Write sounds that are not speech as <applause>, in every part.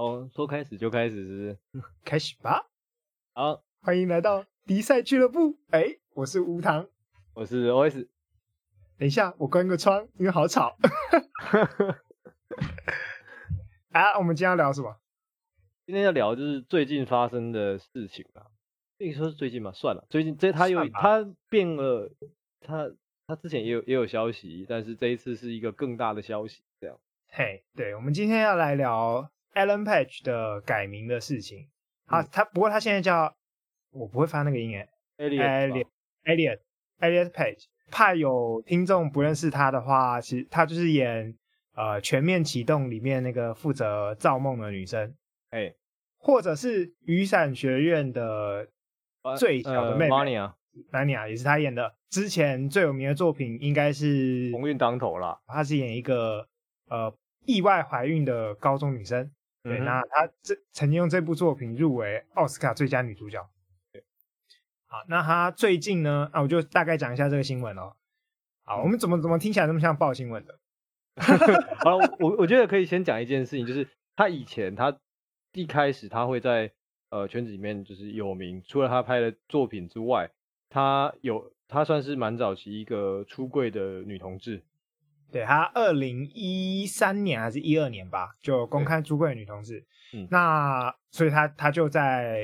哦，说开始就开始，是不是？<laughs> 开始吧。好，欢迎来到迪赛俱乐部。哎，我是吴糖，我是 OS。等一下，我关个窗，因为好吵。<laughs> 啊，我们今天要聊什么？今天要聊就是最近发生的事情啊。可以说是最近嘛，算了，最近这他又他变了，他他之前也有也有消息，但是这一次是一个更大的消息，这样。嘿，对，我们今天要来聊 Ellen Page 的改名的事情。好，他不过他现在叫，我不会发那个音诶，Elliot，Elliot，Elliot Page。怕有听众不认识他的话，其实他就是演呃《全面启动》里面那个负责造梦的女生，哎，或者是雨伞学院的最小的妹妹。Vanya，Vanya 也是他演的。之前最有名的作品应该是《鸿运当头》了，他是演一个呃意外怀孕的高中女生。对，嗯、那她这曾经用这部作品入围奥斯卡最佳女主角。对，好，那她最近呢？啊，我就大概讲一下这个新闻哦。好，我们怎么怎么听起来那么像报新闻的？<laughs> 好了，我我觉得可以先讲一件事情，就是她以前她一开始她会在呃圈子里面就是有名，除了她拍的作品之外，她有她算是蛮早期一个出柜的女同志。对，他二零一三年还是一二年吧，就公开出柜的女同志。嗯，那所以他他就在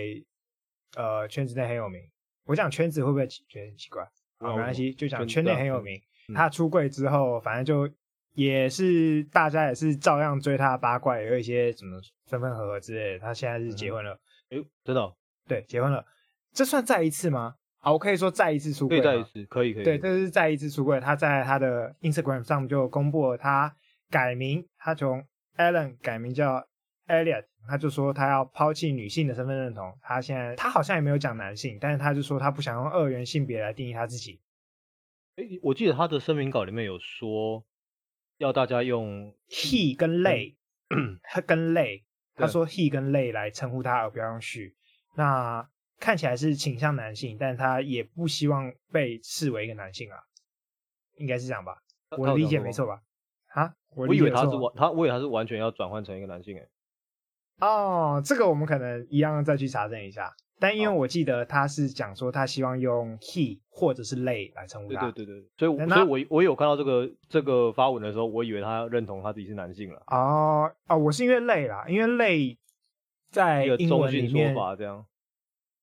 呃圈子内很有名。我讲圈子会不会觉得很奇怪？啊，没关系，就讲圈内很有名。他出柜之后，反正就也是大家也是照样追他八卦，也有一些什么分分合合之类的。他现在是结婚了，哎、嗯，真的、哦？对，结婚了。这算再一次吗？好，我可以说再一次出柜。可以再一次，可以可以。对，这是再一次出柜。他在他的 Instagram 上就公布了他改名，他从 Ellen 改名叫 Elliot。他就说他要抛弃女性的身份认同。他现在他好像也没有讲男性，但是他就说他不想用二元性别来定义他自己。哎，我记得他的声明稿里面有说要大家用 he 跟 they，<clears throat> 他跟 they，他说 he 跟 they 来称呼他，而不要用 she。那看起来是倾向男性，但他也不希望被视为一个男性啊，应该是这样吧？我的理解没错吧？啊，我以为他是完，他我以为他是完全要转换成一个男性诶。哦，这个我们可能一样再去查证一下。但因为我记得他是讲说他希望用 he 或者是 they 来称呼他。对对对对，所以所以我我有看到这个这个发文的时候，我以为他认同他自己是男性了。哦哦，我是因为 they 啦，因为 they 在英文里面说法这样。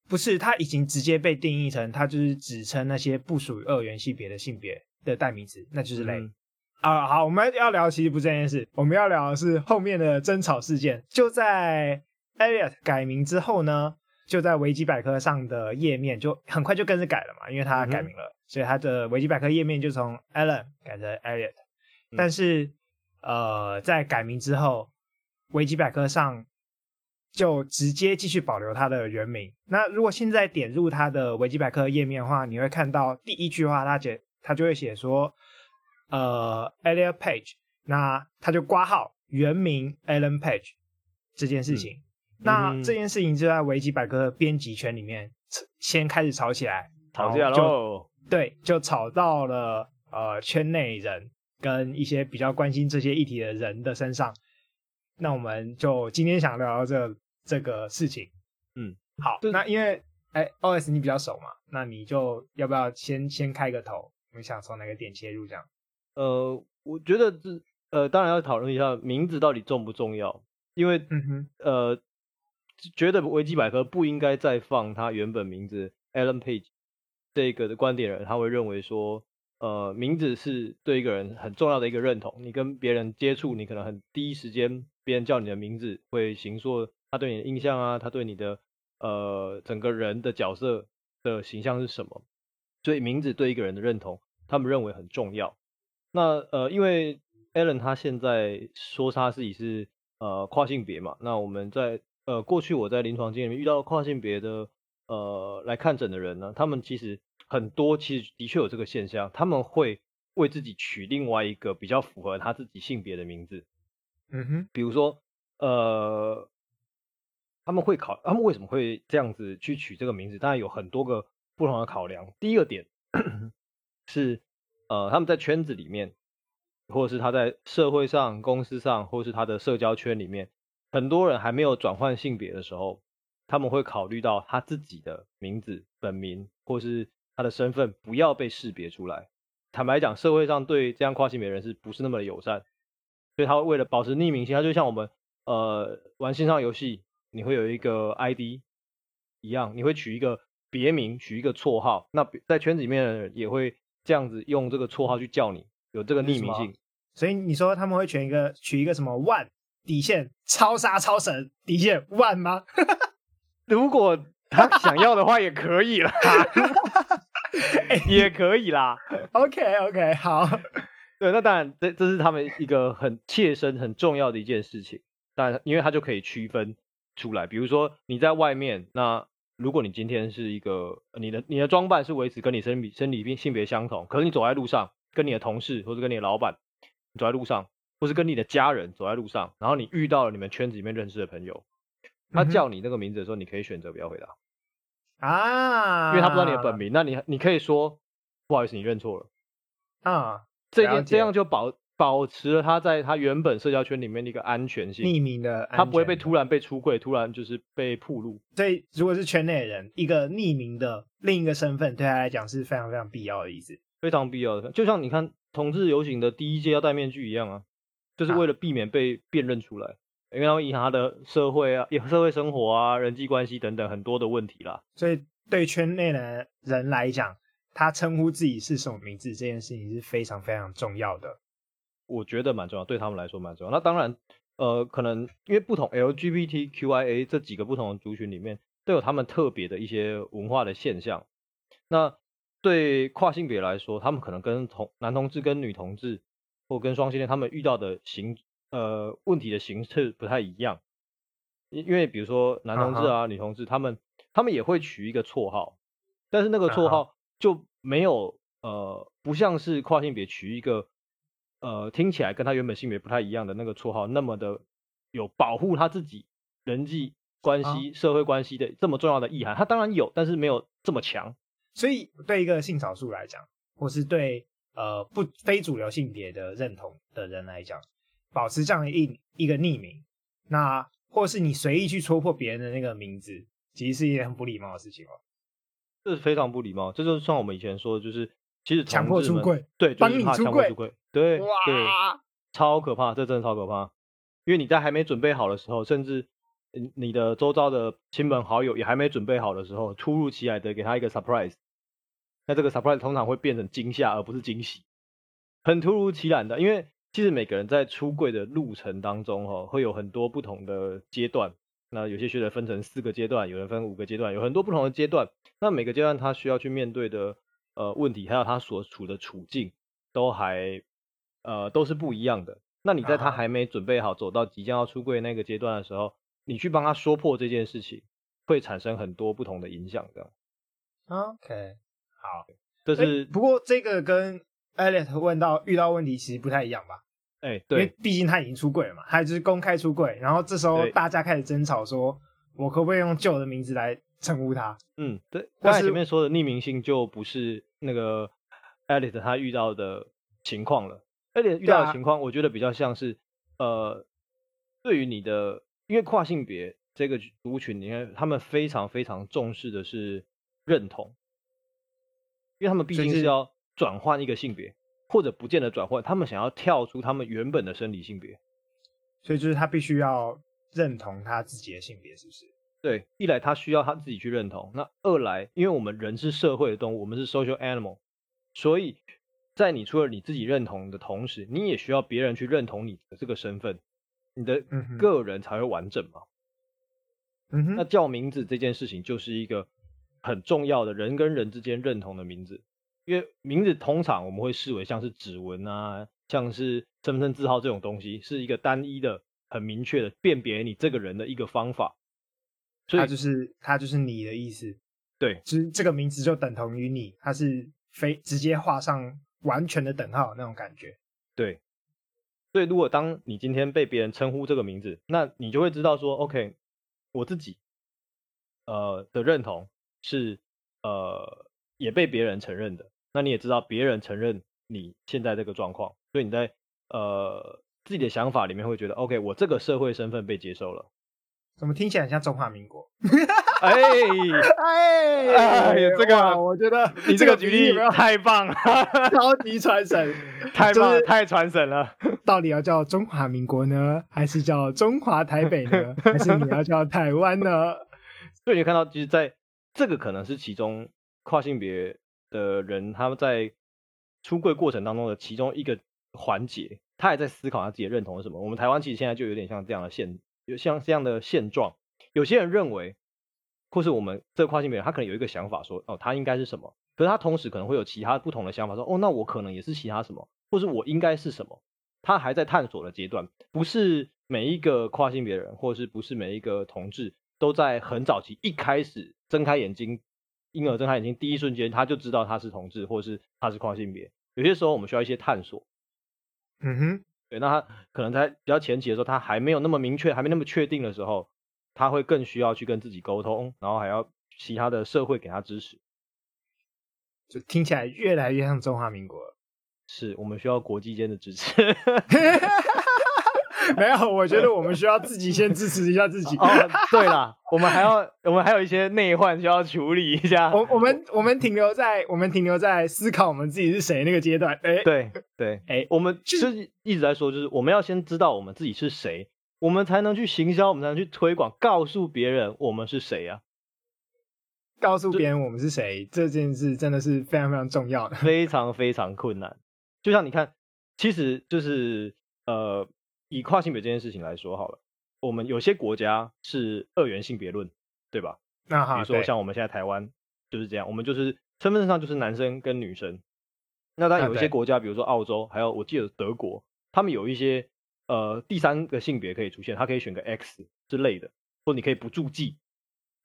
不是，它已经直接被定义成，它就是指称那些不属于二元性别的性别的代名词，那就是 they。啊、嗯，好，我们要聊其实不是这件事，我们要聊的是后面的争吵事件。就在 Elliot 改名之后呢，就在维基百科上的页面就很快就跟着改了嘛，因为他改名了，嗯、所以他的维基百科页面就从 Ellen 改成 Elliot。但是，呃，在改名之后，维基百科上。就直接继续保留他的原名。那如果现在点入他的维基百科页面的话，你会看到第一句话，他写他就会写说，呃，Elliot Page，那他就挂号原名 Ellen Page 这件事情。嗯、那这件事情就在维基百科的编辑圈里面先开始吵起来，吵架喽。对，就吵到了呃圈内人跟一些比较关心这些议题的人的身上。那我们就今天想聊到这。这个事情，嗯，好，那因为哎，OS 你比较熟嘛，那你就要不要先先开个头？你想从哪个点切入这样？呃，我觉得这呃，当然要讨论一下名字到底重不重要，因为嗯哼，呃，觉得维基百科不应该再放他原本名字 Alan Page 这个的观点人，他会认为说，呃，名字是对一个人很重要的一个认同，你跟别人接触，你可能很第一时间别人叫你的名字会形塑。他对你的印象啊，他对你的呃整个人的角色的形象是什么？所以名字对一个人的认同，他们认为很重要。那呃，因为 Ellen 他现在说他自己是呃跨性别嘛，那我们在呃过去我在临床经验里面遇到跨性别的呃来看诊的人呢，他们其实很多其实的确有这个现象，他们会为自己取另外一个比较符合他自己性别的名字。嗯哼，比如说呃。他们会考，他们为什么会这样子去取这个名字？当然有很多个不同的考量。第一个点是，呃，他们在圈子里面，或者是他在社会上、公司上，或者是他的社交圈里面，很多人还没有转换性别的时候，他们会考虑到他自己的名字、本名或是他的身份不要被识别出来。坦白讲，社会上对这样跨性别人士不是那么的友善，所以他为了保持匿名性，他就像我们呃玩线上游戏，你会有一个 ID 一样，你会取一个别名，取一个绰号。那在圈子里面的人也会这样子用这个绰号去叫你，有这个匿名性。所以你说他们会选一个取一个什么万底线超杀超神底线万吗？<laughs> 如果他想要的话，也可以啦。<laughs> 也可以啦，<laughs> OK OK，好，对，那当然，这这是他们一个很切身、很重要的一件事情。但因为他就可以区分出来，比如说你在外面，那如果你今天是一个你的你的装扮是维持跟你生理生理性性别相同，可是你走在路上，跟你的同事或者跟你的老板走在路上，或是跟你的家人走在路上，然后你遇到了你们圈子里面认识的朋友，他叫你那个名字的时候，你可以选择不要回答。啊，因为他不知道你的本名，那你你可以说不好意思，你认错了啊。这件这样就保保持了他在他原本社交圈里面的一个安全性，匿名的，他不会被突然被出柜，突然就是被曝露。所以如果是圈内人，一个匿名的另一个身份对他来讲是非常非常必要的意思，非常必要的。就像你看同志游行的第一届要戴面具一样啊，就是为了避免被辨认出来。啊因为他会影响他的社会啊、<laughs> 社会生活啊、人际关系等等很多的问题啦。所以对圈内的人来讲，他称呼自己是什么名字这件事情是非常非常重要的。我觉得蛮重要，对他们来说蛮重要。那当然，呃，可能因为不同 LGBTQIA 这几个不同的族群里面都有他们特别的一些文化的现象。那对跨性别来说，他们可能跟同男同志、跟女同志或跟双性恋他们遇到的形。呃，问题的形式不太一样，因因为比如说男同志啊、uh -huh. 女同志，他们他们也会取一个绰号，但是那个绰号就没有呃，不像是跨性别取一个呃，听起来跟他原本性别不太一样的那个绰号那么的有保护他自己人际关系、uh. 社会关系的这么重要的意涵。他当然有，但是没有这么强。所以对一个性少数来讲，或是对呃不非主流性别的认同的人来讲。保持这样的一一个匿名，那或是你随意去戳破别人的那个名字，其实是一件很不礼貌的事情哦。这是非常不礼貌，这就是像我们以前说的，就是其实强迫出柜，对，帮你出柜，对，对，超可怕，这真的超可怕。因为你在还没准备好的时候，甚至你的周遭的亲朋好友也还没准备好的时候，突如其来的给他一个 surprise，那这个 surprise 通常会变成惊吓而不是惊喜，很突如其来的，因为。其实每个人在出柜的路程当中，哈，会有很多不同的阶段。那有些学者分成四个阶段，有人分五个阶段，有很多不同的阶段。那每个阶段他需要去面对的呃问题，还有他所处的处境，都还呃都是不一样的。那你在他还没准备好走到即将要出柜那个阶段的时候，你去帮他说破这件事情，会产生很多不同的影响的。OK，好，这是不过这个跟。Elliot 问到遇到问题其实不太一样吧？哎、欸，对，因为毕竟他已经出柜了嘛，他就是公开出柜，然后这时候大家开始争吵，说我可不可以用旧的名字来称呼他？嗯，对。刚才前面说的匿名性就不是那个 Elliot 他遇到的情况了。Elliot 遇到的情况，我觉得比较像是，啊、呃，对于你的，因为跨性别这个族群，你看他们非常非常重视的是认同，因为他们毕竟是要。转换一个性别，或者不见得转换，他们想要跳出他们原本的生理性别，所以就是他必须要认同他自己的性别，是不是？对，一来他需要他自己去认同，那二来，因为我们人是社会的动物，我们是 social animal，所以在你除了你自己认同的同时，你也需要别人去认同你的这个身份，你的个人才会完整嘛。嗯哼，那叫名字这件事情就是一个很重要的人跟人之间认同的名字。因为名字通常我们会视为像是指纹啊，像是身份证字号这种东西，是一个单一的、很明确的辨别你这个人的一个方法。所以它就是它就是你的意思，对，就是这个名字就等同于你，它是非直接画上完全的等号那种感觉。对，所以如果当你今天被别人称呼这个名字，那你就会知道说，OK，我自己呃的认同是呃也被别人承认的。那你也知道别人承认你现在这个状况，所以你在呃自己的想法里面会觉得，OK，我这个社会身份被接受了。怎么听起来很像中华民国？<laughs> 哎哎哎，这个我觉得你这个举例太棒了，<laughs> 超级传神，太棒了，太传神了。到底要叫中华民国呢，还是叫中华台北呢，<laughs> 还是你要叫台湾呢？所以你看到，其实在这个可能是其中跨性别的人他们在出柜过程当中的其中一个环节，他也在思考他自己的认同是什么。我们台湾其实现在就有点像这样的现。有像这样的现状，有些人认为，或是我们这个跨性别，他可能有一个想法说，哦，他应该是什么？可是他同时可能会有其他不同的想法，说，哦，那我可能也是其他什么，或是我应该是什么？他还在探索的阶段，不是每一个跨性别人，或是不是每一个同志，都在很早期一开始睁开眼睛，婴儿睁开眼睛第一瞬间，他就知道他是同志，或是他是跨性别。有些时候我们需要一些探索。嗯哼。对，那他可能在比较前期的时候，他还没有那么明确，还没那么确定的时候，他会更需要去跟自己沟通，然后还要其他的社会给他支持，就听起来越来越像中华民国了。是我们需要国际间的支持。<laughs> <laughs> 没有，我觉得我们需要自己先支持一下自己。哦，对了，我们还要，我们还有一些内患需要处理一下。<laughs> 我我们我们停留在我们停留在思考我们自己是谁那个阶段。哎，对对，<laughs> 哎，我们就是一直在说，就是我们要先知道我们自己是谁，我们才能去行销，我们才能去推广，告诉别人我们是谁啊。告诉别人我们是谁这件事真的是非常非常重要的，非常非常困难。就像你看，其实就是呃。以跨性别这件事情来说好了，我们有些国家是二元性别论，对吧？那好，比如说像我们现在台湾就是这样，我们就是身份证上就是男生跟女生。那当然有一些国家，比如说澳洲，还有我记得德国，他们有一些呃第三个性别可以出现，他可以选个 X 之类的，或你可以不注记。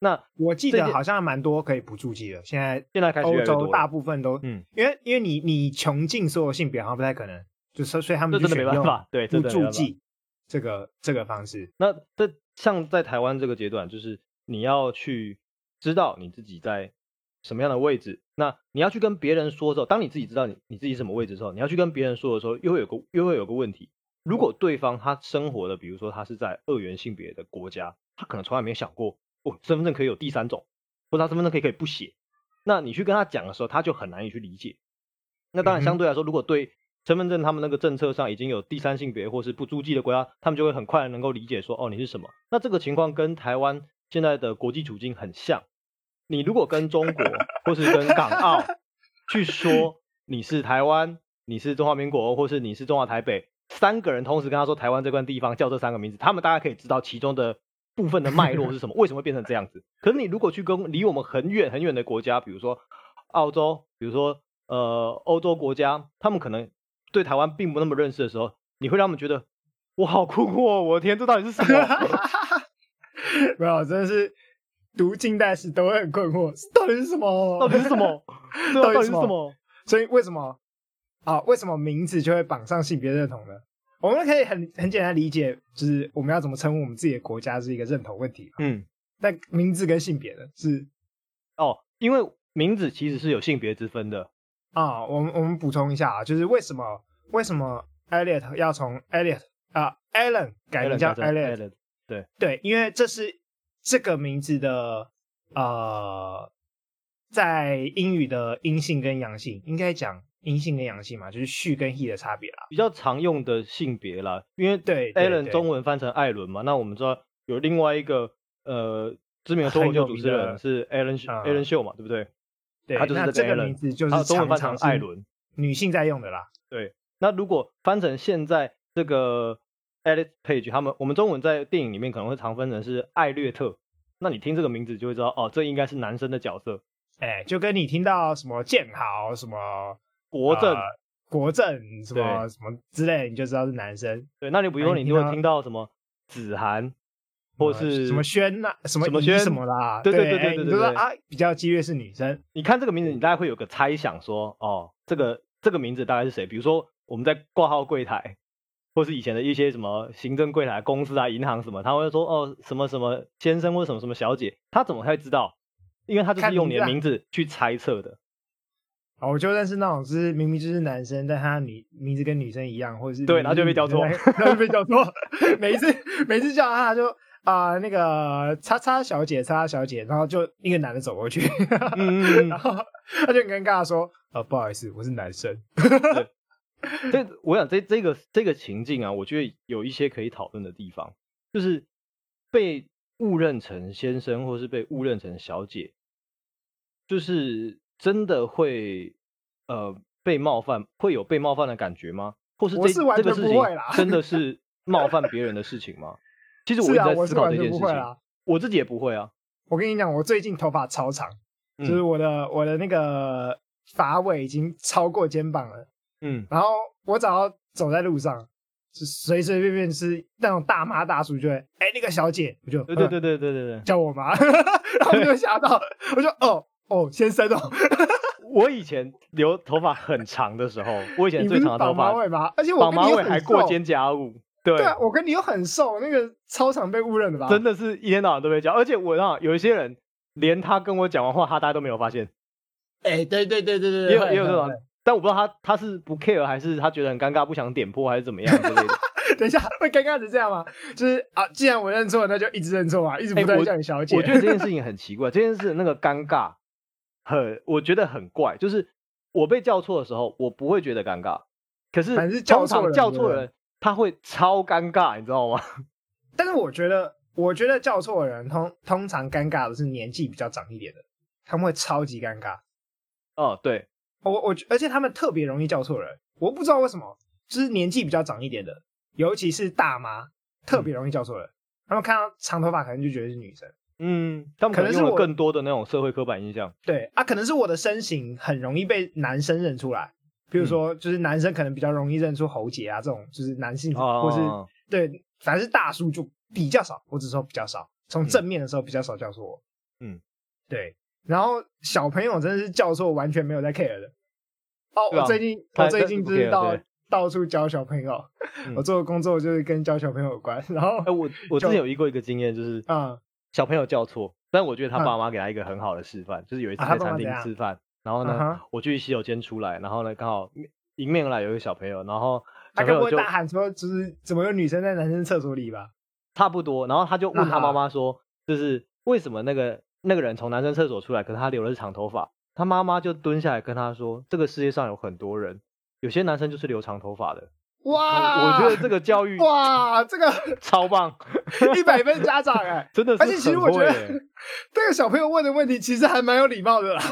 那我记得好像蛮多可以不注记的，现在现在开始欧洲大部分都嗯，因为因为你你穷尽所有性别好像不太可能。就是所以他们就真的没办法，对，不助记这个这个方式。那这像在台湾这个阶段，就是你要去知道你自己在什么样的位置。那你要去跟别人说的时候，当你自己知道你你自己什么位置的时候，你要去跟别人说的时候，又会有个又会有个问题。如果对方他生活的，比如说他是在二元性别的国家，他可能从来没想过哦，身份证可以有第三种，或者他身份证可以可以不写。那你去跟他讲的时候，他就很难以去理解。那当然相对来说，如果对身份证他们那个政策上已经有第三性别或是不租记的国家，他们就会很快能够理解说，哦，你是什么。那这个情况跟台湾现在的国际处境很像。你如果跟中国或是跟港澳 <laughs> 去说你是台湾，你是中华民国，或是你是中华台北，三个人同时跟他说台湾这块地方叫这三个名字，他们大概可以知道其中的部分的脉络是什么，<laughs> 为什么会变成这样子。可是你如果去跟离我们很远很远的国家，比如说澳洲，比如说呃欧洲国家，他们可能。对台湾并不那么认识的时候，你会让他们觉得我好困惑，我的天，这到底是什么？<laughs> 没有，真的是读近代史都会很困惑，到底是什么？到底是什么？<laughs> 到底是什么？所以为什么啊？为什么名字就会绑上性别认同呢？我们可以很很简单理解，就是我们要怎么称呼我们自己的国家是一个认同问题。嗯，但名字跟性别呢是哦，因为名字其实是有性别之分的。啊，我们我们补充一下啊，就是为什么为什么 Elliot 要从 Elliot 啊 Alan 改名叫 Elliot？对对，因为这是这个名字的呃，在英语的阴性跟阳性，应该讲阴性跟阳性嘛，就是 she 跟 he 的差别啦，比较常用的性别啦。因为对 Alan 中文翻成艾伦嘛，那我们知道有另外一个呃知名的脱口秀主持人是 Alan Alan 秀嘛，对不对？对，他就是这个名字就是中文翻成艾伦，女性在用的啦。对，那如果翻成现在这个 Elliot Page，他们我们中文在电影里面可能会常分成是艾略特，那你听这个名字就会知道，哦，这应该是男生的角色。哎，就跟你听到什么建豪、什么国政、呃、国政什么什么之类，你就知道是男生。对，那你比如说你就会听到什么子涵。或是什么轩呐，什么什么轩什么啦，对对对对对，就是啊，比较激烈是女生。你看这个名字，你大概会有个猜想，说哦，这个这个名字大概是谁？比如说我们在挂号柜台，或是以前的一些什么行政柜台公司啊、银行什么，他会说哦，什么什么先生或者什么什么小姐，他怎么会知道？因为他就是用你的名字去猜测的。哦，我就认识那种，就是明明就是男生，但他女名字跟女生一样，或者是对，<laughs> 然后就被叫错，然后就被叫错。每一次每次叫他，他就啊、呃、那个叉叉小姐，叉叉小姐，然后就一个男的走过去，嗯、<laughs> 然后他就很尴尬说：“呃，不好意思，我是男生。对” <laughs> 这我想这这个这个情境啊，我觉得有一些可以讨论的地方，就是被误认成先生，或是被误认成小姐，就是。真的会呃被冒犯，会有被冒犯的感觉吗？或是这这个事情真的是冒犯别人的事情吗？其实我一直在思考这件事情。我，我自己也不会啊。我跟你讲，我最近头发超长，嗯、就是我的我的那个发尾已经超过肩膀了。嗯，然后我只要走在路上，就随随便便是那种大妈大叔就会，哎、欸，那个小姐，我就对对对对对对对，叫我妈，<laughs> 然后我就吓到，我就哦。哦，先生哦，<laughs> 我以前留头发很长的时候，我以前最长的头发，绑马尾吗？而且我绑马尾还过肩胛骨，对，对啊，我跟你又很瘦，那个操场被误认的吧？真的是一天到晚都被叫，而且我让有一些人连他跟我讲完话，他大家都没有发现。哎、欸，对对对对对，也有也有这种，但我不知道他他是不 care 还是他觉得很尴尬，不想点破还是怎么样之类的。<laughs> 等一下，会尴尬成这样吗？就是啊，既然我认错，那就一直认错啊，一直不断叫你小姐、欸我。我觉得这件事情很奇怪，这件事那个尴尬。很，我觉得很怪，就是我被叫错的时候，我不会觉得尴尬，可是通常叫错人，他会超尴尬，你知道吗？<laughs> 但是我觉得，我觉得叫错的人通通常尴尬的是年纪比较长一点的，他们会超级尴尬。哦，对，我我而且他们特别容易叫错人，我不知道为什么，就是年纪比较长一点的，尤其是大妈，特别容易叫错人，嗯、他们看到长头发可能就觉得是女生。嗯，他们可能用了更多的那种社会刻板印象。对啊，可能是我的身形很容易被男生认出来。比如说，就是男生可能比较容易认出喉结啊这种，就是男性，哦、或是对，反正是大叔就比较少。我只说比较少，从正面的时候比较少叫错我。嗯，对。然后小朋友真的是叫错，完全没有在 care 的。哦，啊、我最近我最近就是到到处教小朋友，嗯、我做的工作就是跟教小朋友有关。然后，哎、欸，我我之前有一过一个经验，就是啊。小朋友叫错，但我觉得他爸妈给他一个很好的示范，嗯、就是有一次在餐厅吃饭，啊、然后呢，我去洗手间出来，然后呢，刚好迎面而来有一个小朋友，然后他跟我大喊说，就是怎么有女生在男生厕所里吧？差不多，然后他就问他妈妈说，就是为什么那个那个人从男生厕所出来，可是他留的是长头发？他妈妈就蹲下来跟他说，这个世界上有很多人，有些男生就是留长头发的。哇，我觉得这个教育哇，这个超棒，一百分家长 <laughs> 哎，真的是。而且其实我觉得 <laughs> 这个小朋友问的问题其实还蛮有礼貌的啦。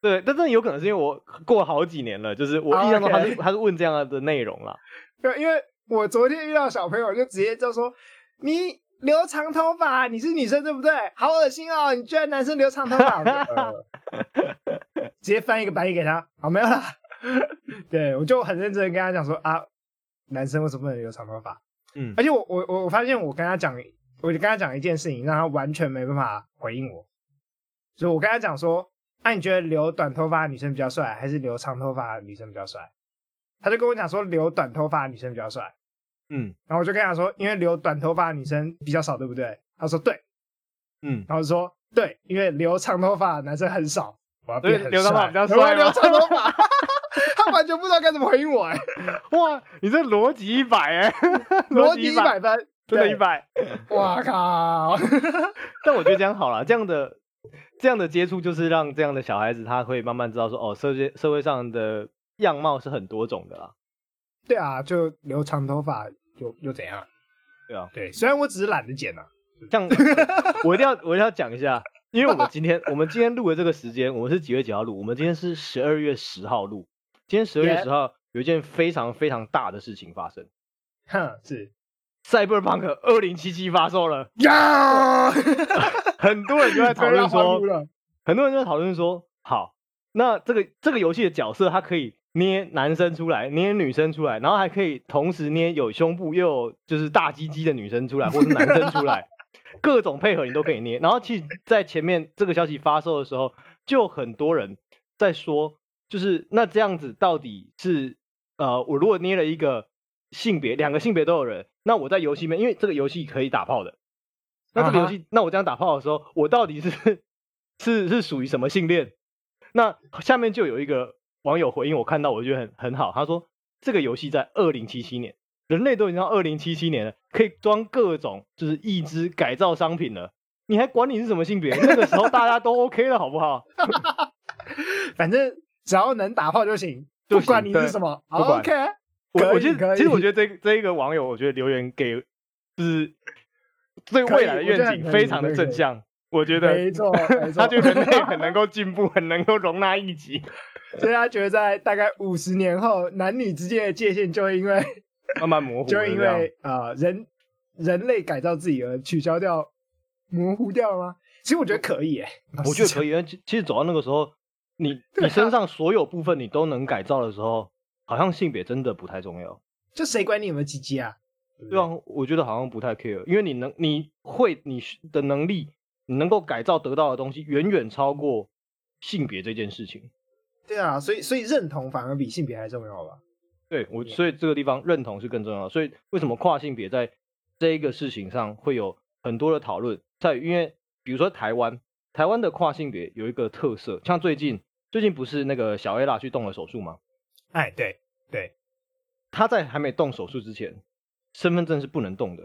对，但真的有可能是因为我过了好几年了，就是我印象中他是他是问这样的内容了。对，因为我昨天遇到小朋友就直接就说：“你留长头发，你是女生对不对？好恶心哦，你居然男生留长头发。”直接翻一个白眼给他，好，没有啦。对，我就很认真的跟他讲说啊，男生为什么不能留长头发？嗯，而且我我我发现我跟他讲，我就跟他讲一件事情，让他完全没办法回应我。所以我跟他讲说，那、啊、你觉得留短头发的女生比较帅，还是留长头发的女生比较帅？他就跟我讲说，留短头发的女生比较帅。嗯，然后我就跟他说，因为留短头发的女生比较少，对不对？他说对。嗯，然后我说对，因为留长头发的男生很少。我要变很帅，留长头发比较帅，留长头发。<laughs> 他完全不知道该怎么回应我哎！<laughs> 哇，你这逻辑一百哎，逻辑一百分，真的一百！哇靠！<laughs> 但我觉得这样好了，这样的这样的接触就是让这样的小孩子他会慢慢知道说，哦，社会社会上的样貌是很多种的啦。对啊，就留长头发又又怎样？对啊，对，虽然我只是懒得剪啊。像 <laughs> 我一定要我一定要讲一下，因为我们今天我们今天录的这个时间，我们是几月几号录？我们今天是十二月十号录。今天十二月十号有一件非常非常大的事情发生，哼，是赛博朋克二零七七发售了呀！<laughs> 很多人就在讨论说，很多人就在讨论说，好，那这个这个游戏的角色，它可以捏男生出来，捏女生出来，然后还可以同时捏有胸部又有就是大鸡鸡的女生出来，或者男生出来，<laughs> 各种配合你都可以捏。然后其实，在前面这个消息发售的时候，就很多人在说。就是那这样子到底是呃，我如果捏了一个性别，两个性别都有人，那我在游戏里面，因为这个游戏可以打炮的，那这个游戏，uh huh. 那我这样打炮的时候，我到底是是是属于什么性恋？那下面就有一个网友回应，我看到我觉得很很好，他说这个游戏在二零七七年，人类都已经到二零七七年了，可以装各种就是义肢改造商品了，你还管你是什么性别？那个时候大家都 OK 了，好不好？<laughs> 反正只要能打炮就行，不管你是什么，OK。我我觉得，其实我觉得这这一个网友，我觉得留言给就是对未来的愿景非常的正向。我觉得没错，<laughs> 他觉得人类很 <laughs> 能够进步，很能够容纳一己，<laughs> 所以他觉得在大概五十年后，男女之间的界限就会因为慢慢模糊，就会因为呃人人类改造自己而取消掉、模糊掉了吗？其实我觉得可以，哎，我觉得可以，因为其其实走到那个时候，你你身上所有部分你都能改造的时候，好像性别真的不太重要。就谁管你有没有鸡鸡啊？对啊，我觉得好像不太 care，因为你能你会你的能力。你能够改造得到的东西远远超过性别这件事情。对啊，所以所以认同反而比性别还重要吧？对，我所以这个地方认同是更重要的。所以为什么跨性别在这一个事情上会有很多的讨论？在因为比如说台湾，台湾的跨性别有一个特色，像最近最近不是那个小 A 拉去动了手术吗？哎，对对，他在还没动手术之前，身份证是不能动的。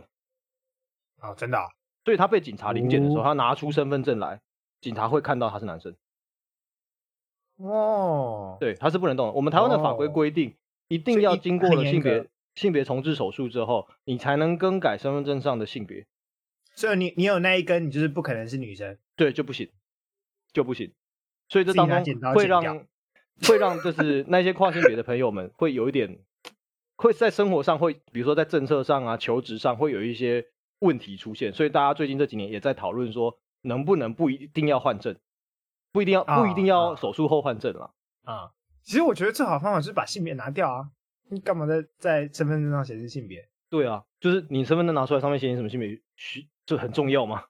哦，真的啊？所以他被警察临检的时候，他拿出身份证来，警察会看到他是男生。哦，对，他是不能动的。我们台湾的法规规定，一定要经过了性别性别重置手术之后，你才能更改身份证上的性别。所以你你有那一根，你就是不可能是女生。对，就不行，就不行。所以这当中会让会让就是那些跨性别的朋友们会有一点，会在生活上会，比如说在政策上啊、求职上会有一些。问题出现，所以大家最近这几年也在讨论说，能不能不一定要换证，不一定要不一定要手术后换证了啊，啊。其实我觉得最好的方法就是把性别拿掉啊，你干嘛在在身份证上显示性别？对啊，就是你身份证拿出来，上面写你什么性别，需就很重要吗？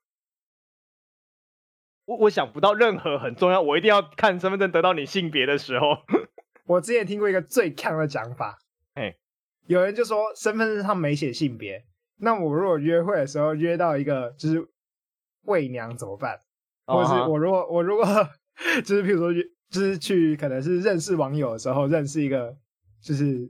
我我想不到任何很重要，我一定要看身份证得到你性别的时候。<laughs> 我之前听过一个最强的讲法，哎，有人就说身份证上没写性别。那我如果约会的时候约到一个就是伪娘怎么办？或者是我如果我如果就是譬如说就是去可能是认识网友的时候认识一个就是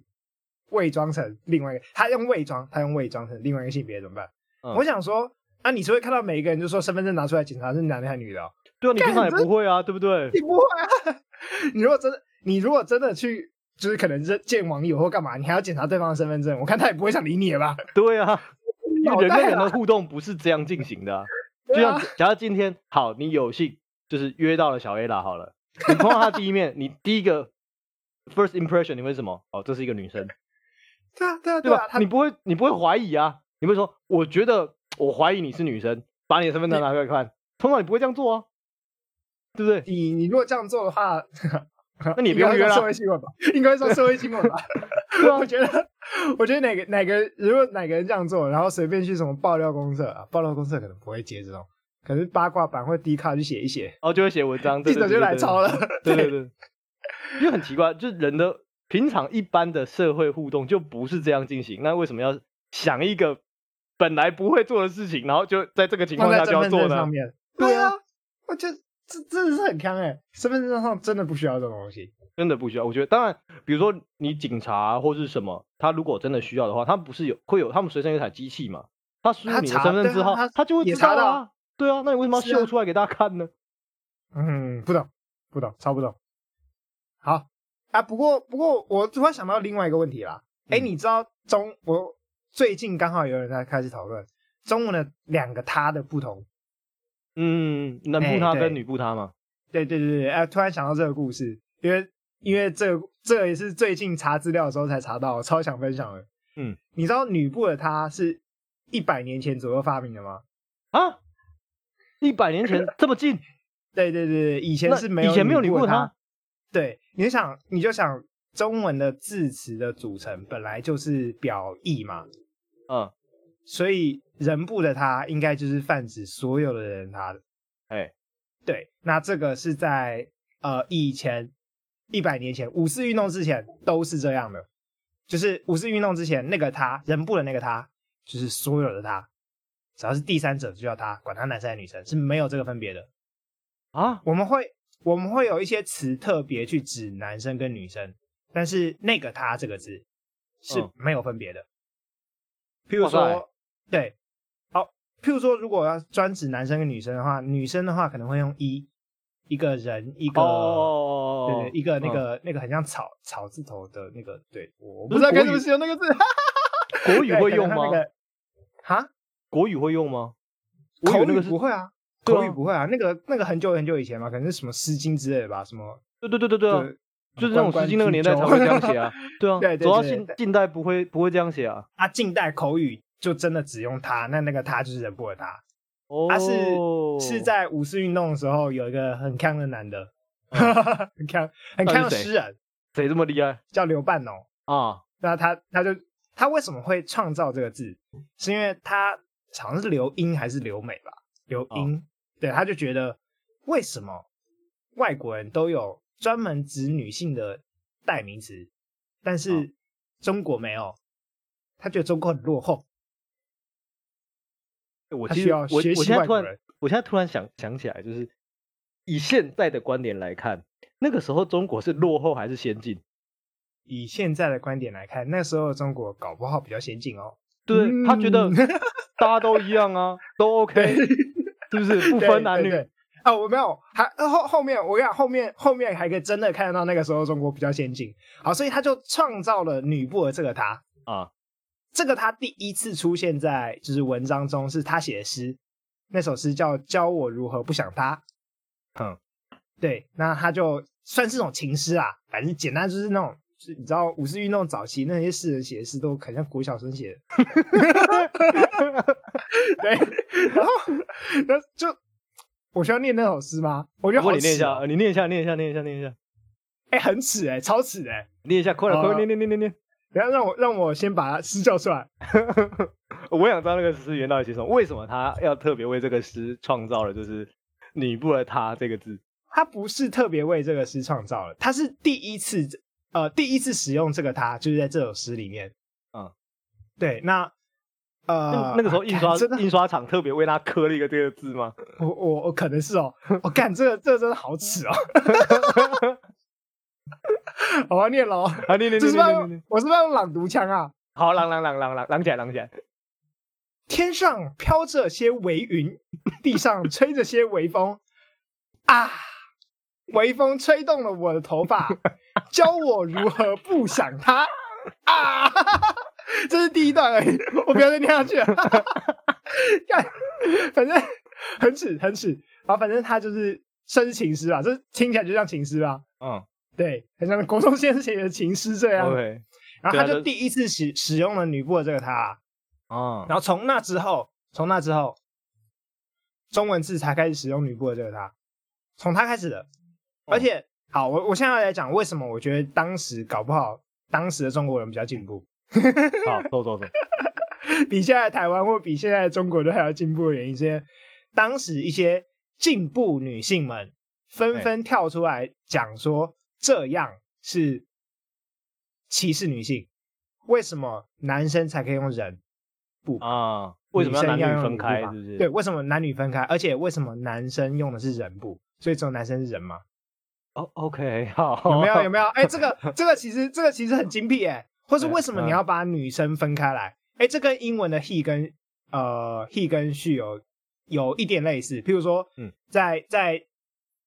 伪装成另外一个他用伪装他用伪装成另外一个性别怎么办？嗯、我想说啊，你是会看到每一个人就说身份证拿出来检查是男的还是女的？对啊，你平常也不会啊，对不对？你不会啊，<laughs> 你如果真的你如果真的去就是可能是见网友或干嘛，你还要检查对方的身份证，我看他也不会想理你了吧？<laughs> 对啊。<laughs> 因为人跟人的互动不是这样进行的，啊，<laughs> 就像假如今天好，你有幸就是约到了小 A 啦，好了，你碰到他第一面，你第一个 first impression 你会什么？哦，这是一个女生，对啊，对啊，对吧？你不会，你不会怀疑啊？你会说，我觉得我怀疑你是女生，把你的身份证拿出来看，通常你不会这样做啊，对不对？你你如果这样做的话，<laughs> 那你不用约了，社会新闻吧？<laughs> 应该说社会新闻吧？<laughs> 我觉得。我觉得哪个哪个如果哪个人这样做，然后随便去什么爆料公社啊，爆料公社可能不会接这种，可是八卦版或低卡去写一写，哦，就会写文章，记者就来抄了。对对对，因为很奇怪，就是人的平常一般的社会互动就不是这样进行，那为什么要想一个本来不会做的事情，然后就在这个情况下就要做呢？对啊，我觉得这真的是很坑哎，身份证上真的不需要这种东西。真的不需要，我觉得当然，比如说你警察或是什么，他如果真的需要的话，他不是有会有他们随身有一台机器嘛？他输入你的身份证之后，他，他就会知道啊。对啊，那你为什么要秀出来给大家看呢？嗯，不懂，不懂，超不懂。好啊，不过不过我突然想到另外一个问题啦。哎、嗯，你知道中我最近刚好有人在开始讨论中文的两个他的不同。嗯，男布他跟女布他嘛？对对对对，哎，突然想到这个故事，因为。因为这个、这个也是最近查资料的时候才查到，我超想分享的。嗯，你知道女布的她是一百年前左右发明的吗？啊，一百年前这么近？<laughs> 对对对，以前是没有，以前没有女部的她。对，你想，你就想，中文的字词的组成本来就是表意嘛。嗯，所以人部的他应该就是泛指所有的人他的。哎，对，那这个是在呃以前。一百年前，五四运动之前都是这样的，就是五四运动之前那个他人部的那个他，就是所有的他，只要是第三者就叫他，管他男生还是女生，是没有这个分别的啊。我们会我们会有一些词特别去指男生跟女生，但是那个他这个字是没有分别的。嗯、譬如说，对，好，譬如说，如果要专指男生跟女生的话，女生的话可能会用一。一个人，一个，oh, 对对，一个那个、嗯、那个很像草草字头的那个，对，我不知道该怎么形容那个字。<laughs> 国语会用吗？哈？国语会用吗？口语不会啊，口语不会啊。那个那个很久很久以前嘛，可能是什么《诗经》之类的吧？什么？对对对对对啊，就是那种《诗经》那个年代才会这样写啊。对啊，<laughs> 对，走到近近代不会不会这样写啊。啊，近代口语就真的只用他，那那个他就是人部的他。他是是在五四运动的时候，有一个很强的男的，<laughs> 很强很强的诗人，谁这么厉害？叫刘半农啊。那他他就他为什么会创造这个字？是因为他好像是刘英还是刘美吧？刘英，对，他就觉得为什么外国人都有专门指女性的代名词，但是中国没有？他觉得中国很落后。我其实我我现在突然我现在突然想想起来，就是以现在的观点来看，那个时候中国是落后还是先进？以现在的观点来看，那时候中国搞不好比较先进哦。对，嗯、他觉得大家都一样啊，都 <laughs> OK，是不是不分男女？啊，我没有，还后后面我跟你讲，后面后面还可以真的看得到那个时候中国比较先进。好，所以他就创造了女布的这个他啊。这个他第一次出现在就是文章中，是他写的诗，那首诗叫《教我如何不想他》。嗯，对，那他就算是种情诗啊，反正简单就是那种，是你知道五四运动早期那些诗人写的诗都很像国小生写的。<laughs> 对，然后那就我需要念那首诗吗？我觉得好、哦、你念一下，你念一下，念一下，念一下，念一下。哎，很耻哎，超耻哎，念一下，快点，快点，念念念念念。等下让我让我先把诗叫出来。<laughs> 我想知道那个诗源到底写什么？为什么他要特别为这个诗创造了就是“你不了他”这个字？他不是特别为这个诗创造了，他是第一次呃第一次使用这个“他”，就是在这首诗里面。嗯，对，那呃那，个时候印刷、啊、印刷厂特别为他刻了一个这个字吗？<laughs> 我我我可能是哦，我干这个这个真的好耻哦。<laughs> 我好念了，啊念念念念念，我是不是要用朗读腔啊？好，朗朗朗朗朗朗起来，朗起来。天上飘着些微云，地上吹着些微风。啊，微风吹动了我的头发，教我如何不想他。啊，<laughs> 这是第一段而已，我不要再念下去了。<laughs> 看，反正很耻很耻。然后反正他就是算是情诗啊，这听起来就像情诗啊。嗯。对，很像国中先生写的情诗这样。Okay. 然后他就第一次使使用了女部的这个他。哦。然后从那之后，从那之后，中文字才开始使用女部的这个他，从他开始的。哦、而且，好，我我现在要来讲为什么我觉得当时搞不好当时的中国人比较进步。好，走走走。<laughs> 比现在台湾或比现在的中国都还要进步的原因，是当时一些进步女性们纷纷跳出来讲说。这样是歧视女性？为什么男生才可以用人部啊？为什么要男女分开？是不是？对，为什么男女分开？而且为什么男生用的是人部？所以只有男生是人吗？哦，OK，<laughs> 好，有没有？有没有？<laughs> 哎，这个这个其实这个其实很精辟哎。或是为什么你要把女生分开来？哎，这跟英文的 he 跟呃 he 跟 she 有有一点类似。譬如说，嗯，在在。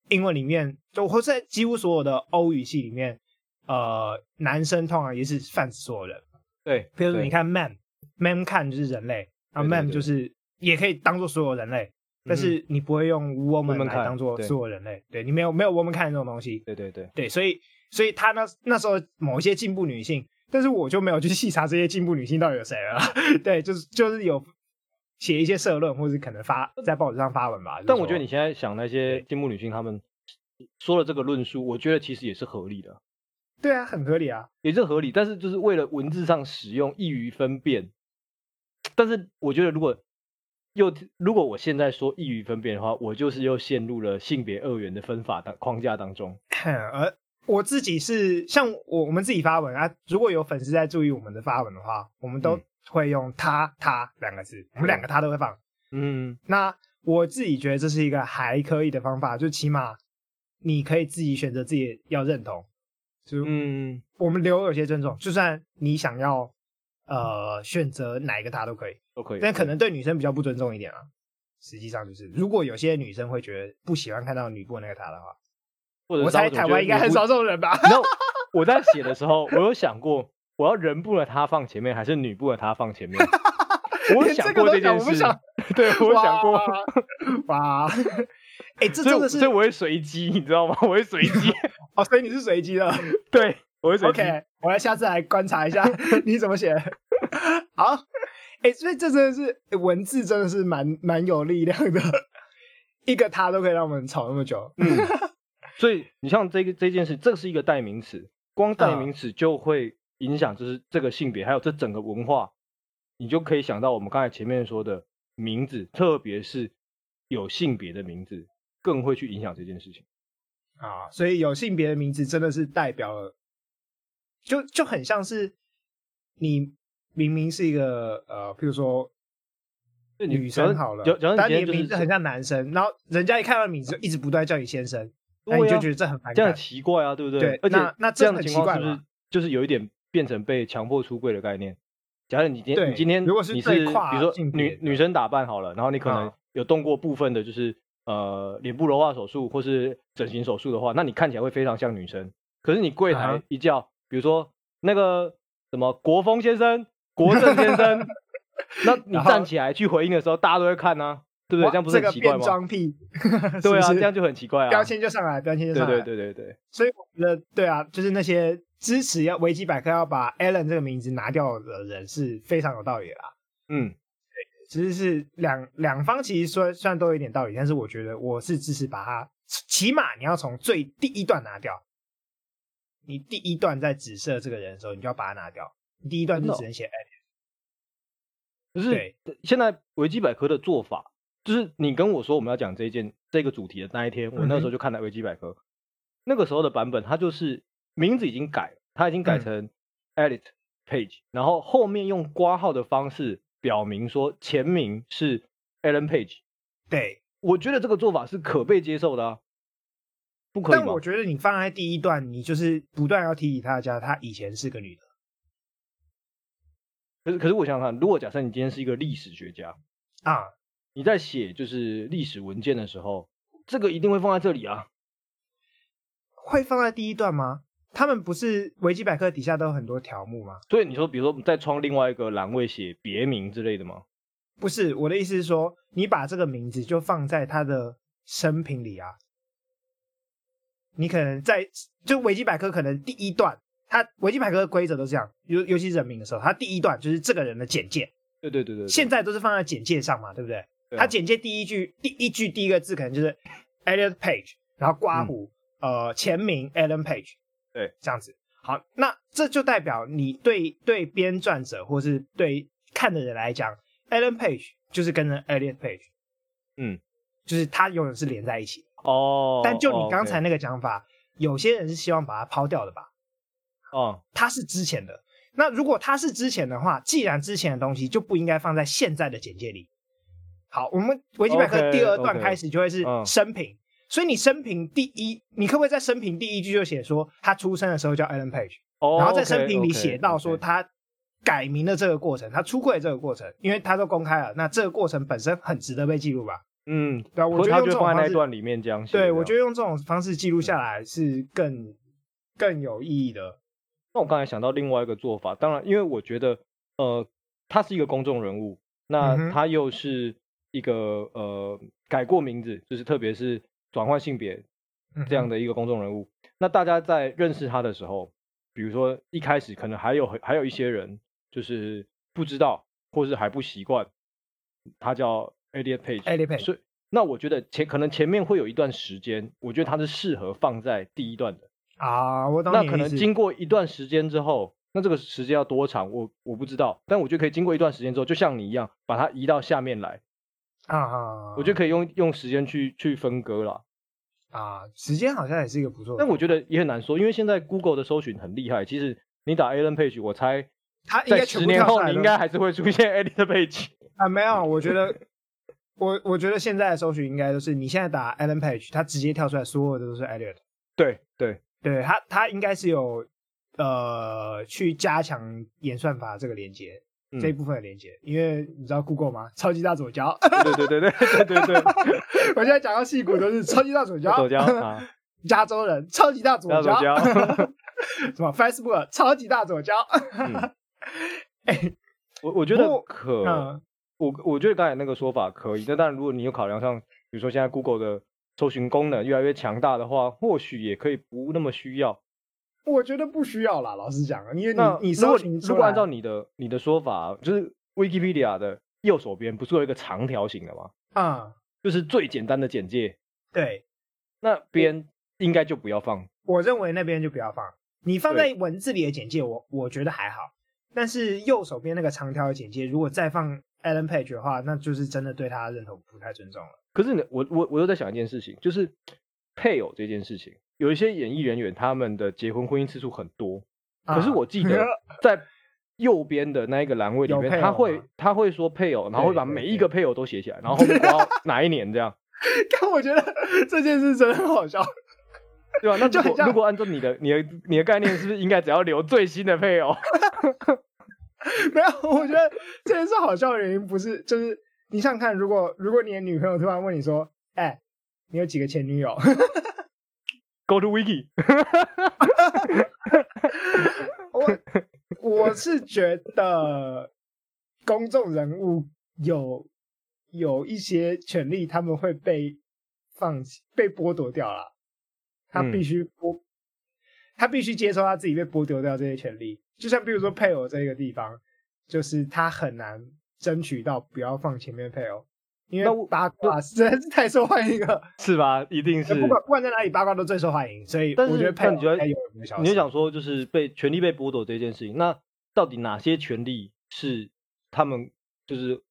英文里面，就或在几乎所有的欧语系里面，呃，男生通常也是泛指所有人。对，比如说你看 man，man 看就是人类，然后 man 就是也可以当做所有人类，但是你不会用 woman 来当做所有人类。对，你没有没有 woman 看这种东西。对对对对，所以所以他那那时候某一些进步女性，但是我就没有去细查这些进步女性到底有谁了。<laughs> 对，就是就是有。写一些社论，或者可能发在报纸上发文吧。但我觉得你现在想那些进步女性，她们说了这个论述，我觉得其实也是合理的。对啊，很合理啊，也是合理。但是就是为了文字上使用易于分辨。但是我觉得，如果又如果我现在说易于分辨的话，我就是又陷入了性别二元的分法的框架当中。而我自己是像我我们自己发文啊，如果有粉丝在注意我们的发文的话，我们都。嗯会用他他两个字，我们两个他都会放。嗯，那我自己觉得这是一个还可以的方法，就起码你可以自己选择自己要认同，就嗯，我们留有些尊重，就算你想要呃选择哪一个他都可以，都可以，但可能对女生比较不尊重一点啊。实际上就是，如果有些女生会觉得不喜欢看到女部那个他的话，或者我猜台湾应该很少这种人吧。然后我在写的时候，我有想过，我要人部的他放前面，还是女部的他放前面？<laughs> 我有想过这件事，对，我有想过。哇，哎、欸，这真的是，所以我会随机，你知道吗？<laughs> 我会随机。<laughs> 哦，所以你是随机的。对，我会随机。OK，我来下次来观察一下你怎么写。好。哎、欸，所以这真的是、欸、文字，真的是蛮蛮有力量的，一个他都可以让我们吵那么久。嗯，所以你像这个这件事，这是一个代名词，光代名词就会影响，就是这个性别，还有这整个文化，你就可以想到我们刚才前面说的名字，特别是有性别的名字，更会去影响这件事情啊。所以有性别的名字真的是代表了，就就很像是你。明明是一个呃，譬如说女生好了，但你的名字很像男生，然后人家一看到名字就一直不断叫你先生，那你就觉得这很烦，这样很奇怪啊，对不对？对，而且那那这样的情况是不是就是有一点变成被强迫出柜的概念？假如你今天你今天如果是你是比如说女女生打扮好了，然后你可能有动过部分的就是呃脸部柔化手术或是整形手术的话，那你看起来会非常像女生。可是你柜台一叫，比如说那个什么国风先生。国政先生，那 <laughs> 你站起来去回应的时候，大家都会看啊，对不对？这样不是很奇怪吗？对啊，<laughs> 这样就很奇怪啊。标签就上来，标签就上来。对对对对对。所以我觉得，对啊，就是那些支持要维基百科要把 Allen 这个名字拿掉的人是非常有道理的啦。嗯，对，其实是两两方其实说虽然都有一点道理，但是我觉得我是支持把它，起码你要从最第一段拿掉。你第一段在指涉这个人的时候，你就要把它拿掉。你第一段就只能写 Allen。可是现在维基百科的做法，就是你跟我说我们要讲这一件这个主题的那一天，我那时候就看了维基百科，那个时候的版本，它就是名字已经改了，它已经改成 Elliot Page，然后后面用挂号的方式表明说前名是 Ellen Page。对，我觉得这个做法是可被接受的啊，不可以吗？但我觉得你放在第一段，你就是不断要提醒大家，她以前是个女的。可是，可是我想想看，如果假设你今天是一个历史学家啊，你在写就是历史文件的时候，这个一定会放在这里啊。会放在第一段吗？他们不是维基百科底下都有很多条目吗？所以你说，比如说再创另外一个栏位写别名之类的吗？不是，我的意思是说，你把这个名字就放在他的生平里啊。你可能在就维基百科可能第一段。他维基百科的规则都是这样，尤尤其是人名的时候，他第一段就是这个人的简介。对对对对，对。现在都是放在简介上嘛，对不对？对啊、他简介第一句，第一句第一个字可能就是 Elliot Page，然后刮胡、嗯、呃前名 Ellen Page。对，这样子。好，那这就代表你对对编撰者或是对看的人来讲，Ellen Page 就是跟着 Elliot Page。嗯，就是他永远是连在一起。哦。但就你刚才那个讲法、哦 okay，有些人是希望把它抛掉的吧？哦，他是之前的。那如果他是之前的话，既然之前的东西就不应该放在现在的简介里。好，我们维基百科第二段开始就会是生平.所以你生平第一，你可不可以在生平第一句就写说他出生的时候叫 Alan Page，、oh, 然后在生平里写到说他改名的这个过程，他出柜的这个过程，因为他都公开了，那这个过程本身很值得被记录吧？嗯，对啊，我觉得用这种方式，段里面这样写，对，我觉得用这种方式记录下来是更更有意义的。那我刚才想到另外一个做法，当然，因为我觉得，呃，他是一个公众人物，那他又是一个呃改过名字，就是特别是转换性别这样的一个公众人物。那大家在认识他的时候，比如说一开始可能还有还有一些人就是不知道，或是还不习惯，他叫 Elliot Page，Elliot Page。所以，那我觉得前可能前面会有一段时间，我觉得他是适合放在第一段的。啊，我懂。那可能经过一段时间之后，那这个时间要多长？我我不知道。但我觉得可以经过一段时间之后，就像你一样，把它移到下面来。啊啊！我觉得可以用用时间去去分割了。啊，时间好像也是一个不错。但我觉得也很难说，因为现在 Google 的搜寻很厉害。其实你打 Ellen Page，我猜他在十年后你应该还是会出现 <laughs> Ellen Page。啊，没有，我觉得我我觉得现在的搜寻应该都是你现在打 Ellen Page，它直接跳出来，所有的都是 Elliot。对对对，它它应该是有呃去加强演算法这个连接、嗯、这一部分的连接，因为你知道 Google 吗？超级大左胶。对对对对对对对。<laughs> 我现在讲到矽谷都是超级大左胶。左交啊。<laughs> 加州人超级大左胶。左交。什么 Facebook 超级大左胶。<laughs> 哎、嗯，我我觉得可。嗯我我觉得刚才那个说法可以，但当然如果你有考量上，比如说现在 Google 的搜寻功能越来越强大的话，或许也可以不那么需要。我觉得不需要啦，老实讲，因为你你如果如果按照你的你的说法，就是 Wikipedia 的右手边不是有一个长条形的吗？啊、嗯，就是最简单的简介。对，那边应该就不要放。我认为那边就不要放。你放在文字里的简介我，我我觉得还好。但是右手边那个长条的简介，如果再放 Alan Page 的话，那就是真的对他认同不太尊重了。可是呢，我我我又在想一件事情，就是配偶这件事情，有一些演艺人员他们的结婚婚姻次数很多，啊、可是我记得在右边的那一个栏位里面，他会他会说配偶，然后会把每一个配偶都写起来，然后后面括 <laughs> 哪一年这样。<laughs> 但我觉得 <laughs> 这件事真的很好笑，对吧？那就如果按照你的你的你的概念，是不是应该只要留最新的配偶？没有，我觉得这件事好笑的原因不是，就是你想想看，如果如果你的女朋友突然问你说：“哎、欸，你有几个前女友？”Go to Wiki。<laughs> 我我是觉得公众人物有有一些权利，他们会被放弃、被剥夺掉了。他必须剥，他必须接受他自己被剥夺掉这些权利。就像比如说配偶这个地方，就是他很难争取到不要放前面配偶，因为八卦实在是太受欢迎了，<laughs> 是吧？一定是，不管不管在哪里，八卦都最受欢迎，所以但是我觉得配偶应该有一个小。你就想说，就是被权利被剥夺这件事情，那到底哪些权利是他们就是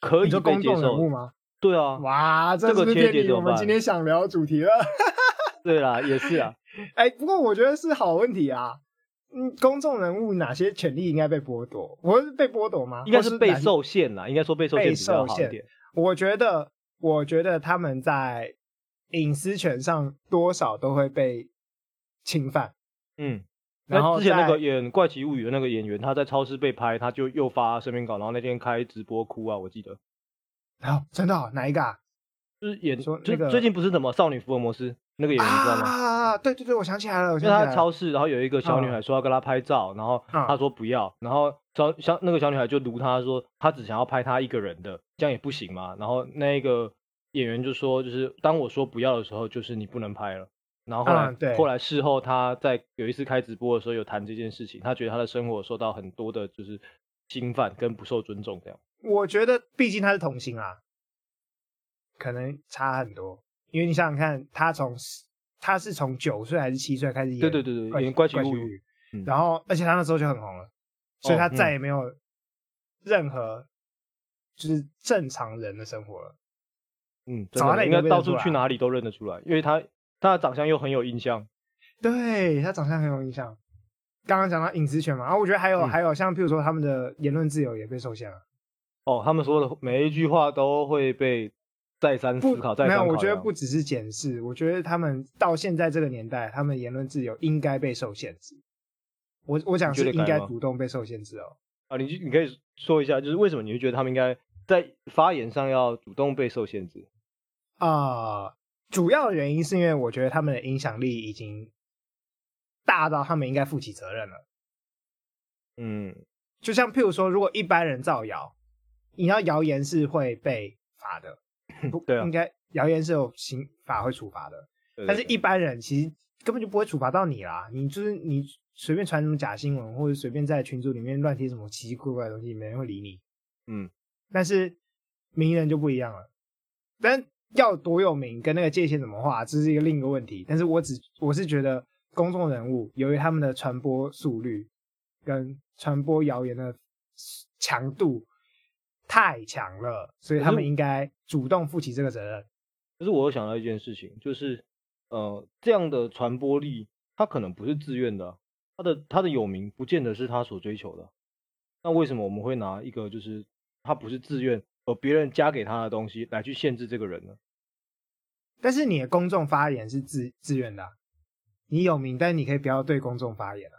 可以被接受吗？对啊，哇，这个偏离我们今天想聊的主题了。<laughs> 对啦，也是啊。哎、欸，不过我觉得是好问题啊。嗯，公众人物哪些权利应该被剥夺？我是被剥夺吗？应该是被受限啦，应该说被受限比较好一点。我觉得，我觉得他们在隐私权上多少都会被侵犯。嗯，然后之前那个演《怪奇物语》的那个演员，他在超市被拍，他就又发声明稿，然后那天开直播哭啊，我记得。然后，真的、哦？哪一个啊？就是演说那个最近不是什么少女福尔摩斯？那个演员你知道吗？啊，对对对，我想起来了。就他在超市，然后有一个小女孩说要跟他拍照，然后他说不要，然后小小那个小女孩就卢他说，他只想要拍他一个人的，这样也不行嘛。然后那个演员就说，就是当我说不要的时候，就是你不能拍了。然后后来、嗯、后来事后他在有一次开直播的时候有谈这件事情，他觉得他的生活受到很多的就是侵犯跟不受尊重这样。我觉得毕竟他是童星啊，可能差很多。因为你想想看，他从他是从九岁还是七岁开始演？对对对对，演《怪奇物语》，然后而且他那时候就很红了，所以他再也没有任何就是正常人的生活了。嗯，找他应该到处去哪里都认得出来，因为他他的长相又很有印象。对，他长相很有印象。刚刚讲到隐私权嘛，然后我觉得还有、嗯、还有像譬如说他们的言论自由也被受限了。哦，他们说的每一句话都会被。再三思考，再三考。没有，我觉得不只是检视，我觉得他们到现在这个年代，他们言论自由应该被受限制。我我讲是应该主动被受限制哦。啊，你你可以说一下，就是为什么你会觉得他们应该在发言上要主动被受限制？啊、呃，主要的原因是因为我觉得他们的影响力已经大到他们应该负起责任了。嗯，就像譬如说，如果一般人造谣，你要谣言是会被罚的。不对、啊，应该谣言是有刑法会处罚的，对对对，但是一般人其实根本就不会处罚到你啦。你就是你随便传什么假新闻，或者随便在群组里面乱贴什么奇奇怪怪的东西，没人会理你。嗯，但是名人就不一样了。但要多有名，跟那个界限怎么画，这是一个另一个问题。但是我只我是觉得公众人物由于他们的传播速率跟传播谣言的强度。太强了，所以他们应该主动负起这个责任。可是我又想到一件事情，就是呃，这样的传播力，他可能不是自愿的，他的他的有名不见得是他所追求的。那为什么我们会拿一个就是他不是自愿，而呃别人加给他的东西来去限制这个人呢？但是你的公众发言是自自愿的啊，你有名，但是你可以不要对公众发言啊。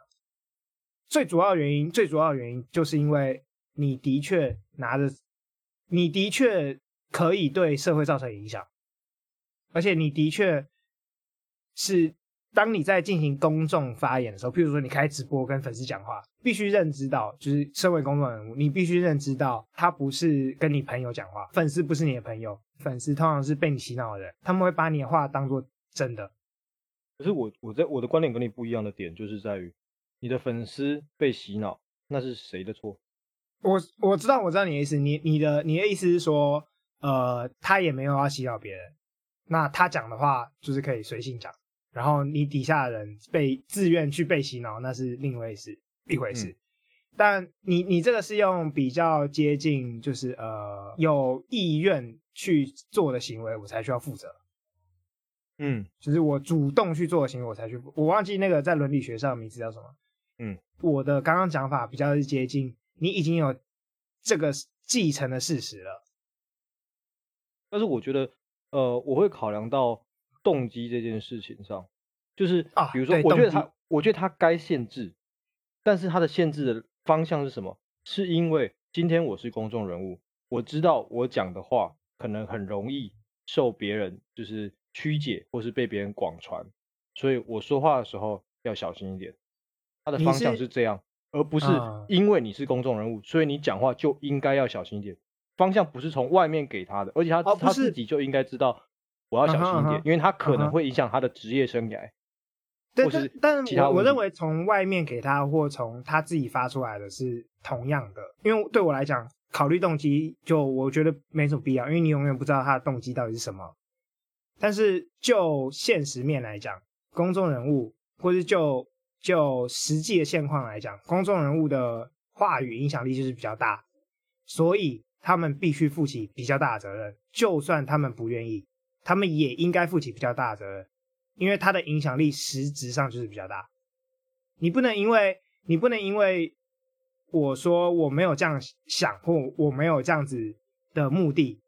最主要原因，最主要原因就是因为你的确拿着，你的确可以对社会造成影响，而且你的确是。当你在进行公众发言的时候，譬如说你开直播跟粉丝讲话，必须认知到，就是身为公众人物，你必须认知到，他不是跟你朋友讲话，粉丝不是你的朋友，粉丝通常是被你洗脑的人，他们会把你的话当做真的。可是我我在我的观点跟你不一样的点，就是在于你的粉丝被洗脑，那是谁的错？我我知道我知道你的意思，你你的你的意思是说，呃，他也没有要洗脑别人，那他讲的话就是可以随性讲。然后你底下的人被自愿去被洗脑，那是另外一事一回事。嗯、但你你这个是用比较接近，就是呃有意愿去做的行为，我才需要负责。嗯，就是我主动去做的行为，我才去。我忘记那个在伦理学上的名字叫什么。嗯，我的刚刚讲法比较是接近，你已经有这个继承的事实了。但是我觉得，呃，我会考量到。动机这件事情上，就是比如说，我觉得他，我觉得他该限制，但是他的限制的方向是什么？是因为今天我是公众人物，我知道我讲的话可能很容易受别人就是曲解，或是被别人广传，所以我说话的时候要小心一点。他的方向是这样，而不是因为你是公众人物，所以你讲话就应该要小心一点。方向不是从外面给他的，而且他他自己就应该知道。我要小心一点，uh 因为他可能会影响他的职业生涯。但是但但我我认为从外面给他或从他自己发出来的是同样的，因为对我来讲，考虑动机就我觉得没什么必要，因为你永远不知道他的动机到底是什么。但是就现实面来讲，公众人物或是就就实际的现况来讲，公众人物的话语影响力就是比较大，所以他们必须负起比较大的责任，就算他们不愿意。他们也应该负起比较大的责任，因为他的影响力实质上就是比较大。你不能因为你不能因为我说我没有这样想或我没有这样子的目的，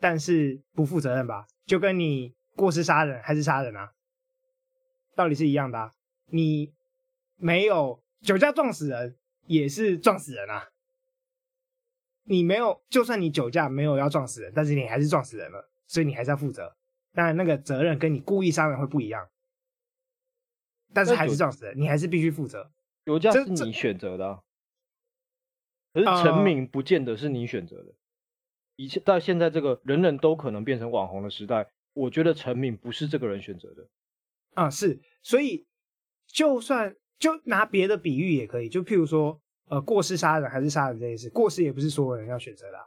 但是不负责任吧？就跟你过失杀人还是杀人啊，道理是一样的啊。你没有酒驾撞死人也是撞死人啊。你没有，就算你酒驾没有要撞死人，但是你还是撞死人了。所以你还是要负责，当然那个责任跟你故意杀人会不一样，但是还是撞死人，你还是必须负责。酒驾是你选择的，可是成名不见得是你选择的。以前到现在这个人人都可能变成网红的时代，我觉得成名不是这个人选择的。啊，是，所以就算就拿别的比喻也可以，就譬如说，呃，过失杀人还是杀人这件事，过失也不是所有人要选择的啊。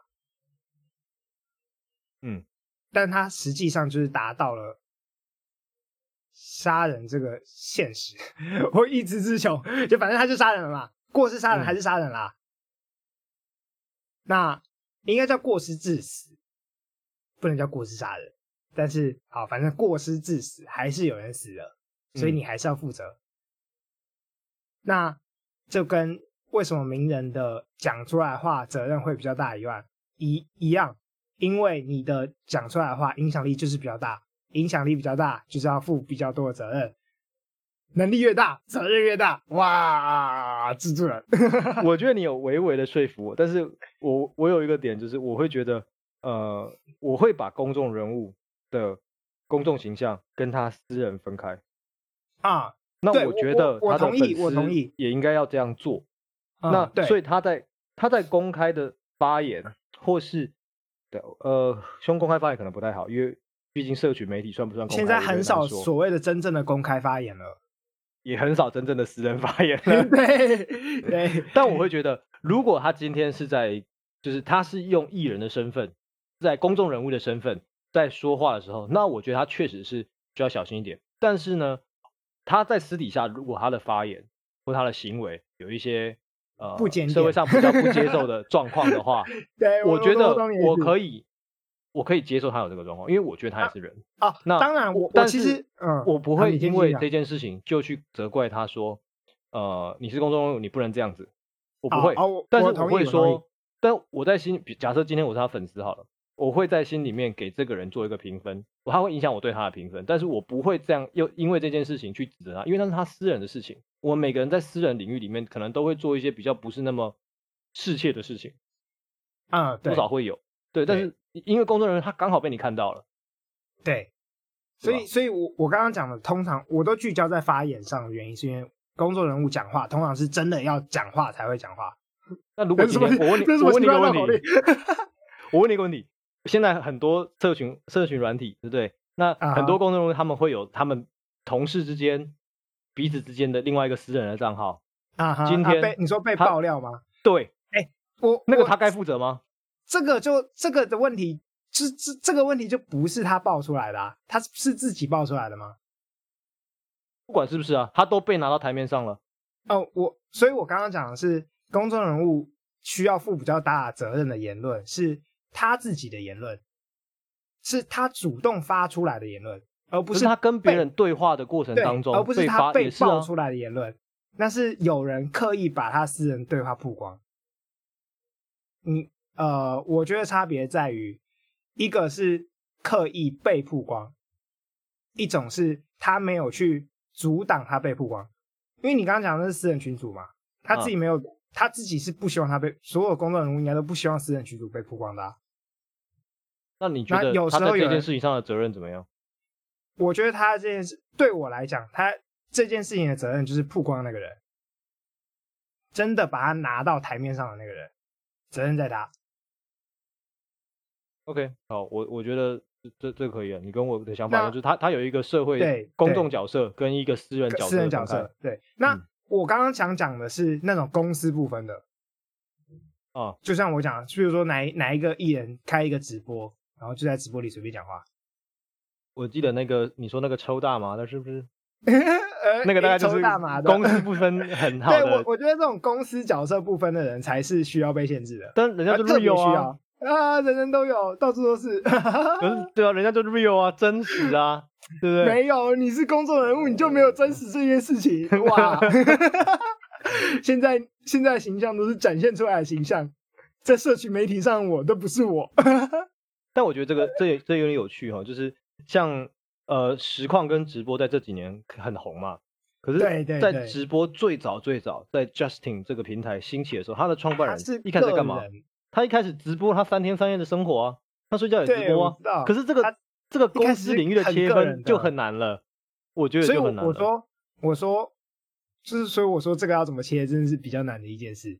嗯。但他实际上就是达到了杀人这个现实，<laughs> 我一直之求，就反正他就杀人了嘛，过失杀人还是杀人啦。嗯、那应该叫过失致死，不能叫过失杀人。但是好，反正过失致死还是有人死了，所以你还是要负责。嗯、那就跟为什么名人的讲出来的话责任会比较大以外一一样。因为你的讲出来的话影响力就是比较大，影响力比较大就是要负比较多的责任，能力越大责任越大。哇，蜘蛛人！<laughs> 我觉得你有微微的说服我，但是我我有一个点就是我会觉得，呃，我会把公众人物的公众形象跟他私人分开啊。那我觉得他的粉丝也应该要这样做。那所以他在他在公开的发言或是。对，呃，凶公开发言可能不太好，因为毕竟社群媒体算不算公开？现在很少所谓的真正的公开发言了，<laughs> 也很少真正的私人 <laughs> 发言了。对对。<laughs> 但我会觉得，如果他今天是在，就是他是用艺人的身份，在公众人物的身份在说话的时候，那我觉得他确实是需要小心一点。但是呢，他在私底下，如果他的发言或他的行为有一些。呃，不社会上比较不接受的 <laughs> 状况的话，对，我觉得我可以，我可以接受他有这个状况，因为我觉得他也是人啊。啊那当然我，我但其实，嗯，我不会因为这件事情就去责怪他说，呃，你是公众人物，你不能这样子。我不会，啊、但是我会说，但我在心，假设今天我是他粉丝好了，我会在心里面给这个人做一个评分，他会影响我对他的评分，但是我不会这样又因为这件事情去指责他，因为那是他私人的事情。我们每个人在私人领域里面，可能都会做一些比较不是那么世切的事情，啊，多少会有，对，但是因为工作人员他刚好被你看到了，对，所以，所以我我刚刚讲的，通常我都聚焦在发言上的原因，是因为工作人物讲话，通常是真的要讲话才会讲话。那如果今天我问你，我问你一个问题，我问你一个问题，现在很多社群社群软体，对不对？那很多公众人物他们会有他们同事之间。彼此之间的另外一个私人的账号啊哈，今天、啊、被你说被爆料吗？对，哎、欸，我那个他该负责吗？这个就这个的问题，这这这个问题就不是他爆出来的啊，他是自己爆出来的吗？不管是不是啊，他都被拿到台面上了。哦，我所以，我刚刚讲的是公众人物需要负比较大责任的言论，是他自己的言论，是他主动发出来的言论。而不是，是他跟别人对话的过程当中，而不是他被爆出来的言论，那是有人刻意把他私人对话曝光。嗯，呃，我觉得差别在于，一个是刻意被曝光，一种是他没有去阻挡他被曝光。因为你刚刚讲的是私人群组嘛，他自己没有，啊、他自己是不希望他被所有公众人物应该都不希望私人群组被曝光的、啊。那你觉得他在这件事情上的责任怎么样？我觉得他这件事对我来讲，他这件事情的责任就是曝光那个人，真的把他拿到台面上的那个人，责任在他。OK，好，我我觉得这这可以啊。你跟我的想法就是他，他他有一个社会公众角色跟一个私人角色。私人角色，对。那、嗯、我刚刚想讲的是那种公司部分的，啊，就像我讲，比如说哪哪一个艺人开一个直播，然后就在直播里随便讲话。我记得那个你说那个抽大麻的，是不是？<laughs> 那个大概就是公司不分很 <laughs> 好的。对，我我觉得这种公司角色不分的人才是需要被限制的。但人家就 real 啊，啊，人人都有，到处都是。可是对啊，人家就是 real 啊，真实啊，<laughs> 对不对？没有，你是公众人物，你就没有真实这件事情。哇！现在现在形象都是展现出来的形象，在社群媒体上我都不是我。但我觉得这个这这有点有趣哈，就是。像呃实况跟直播在这几年很红嘛，可是，在直播最早最早在 Justin 这个平台兴起的时候，他的创办人是一开始干嘛？他一开始直播他三天三夜的生活啊，他睡觉也直播啊。可是这个这个公司领域的切分就很难了，我觉得就很难了。所以我说我说就是所以我说这个要怎么切，真的是比较难的一件事。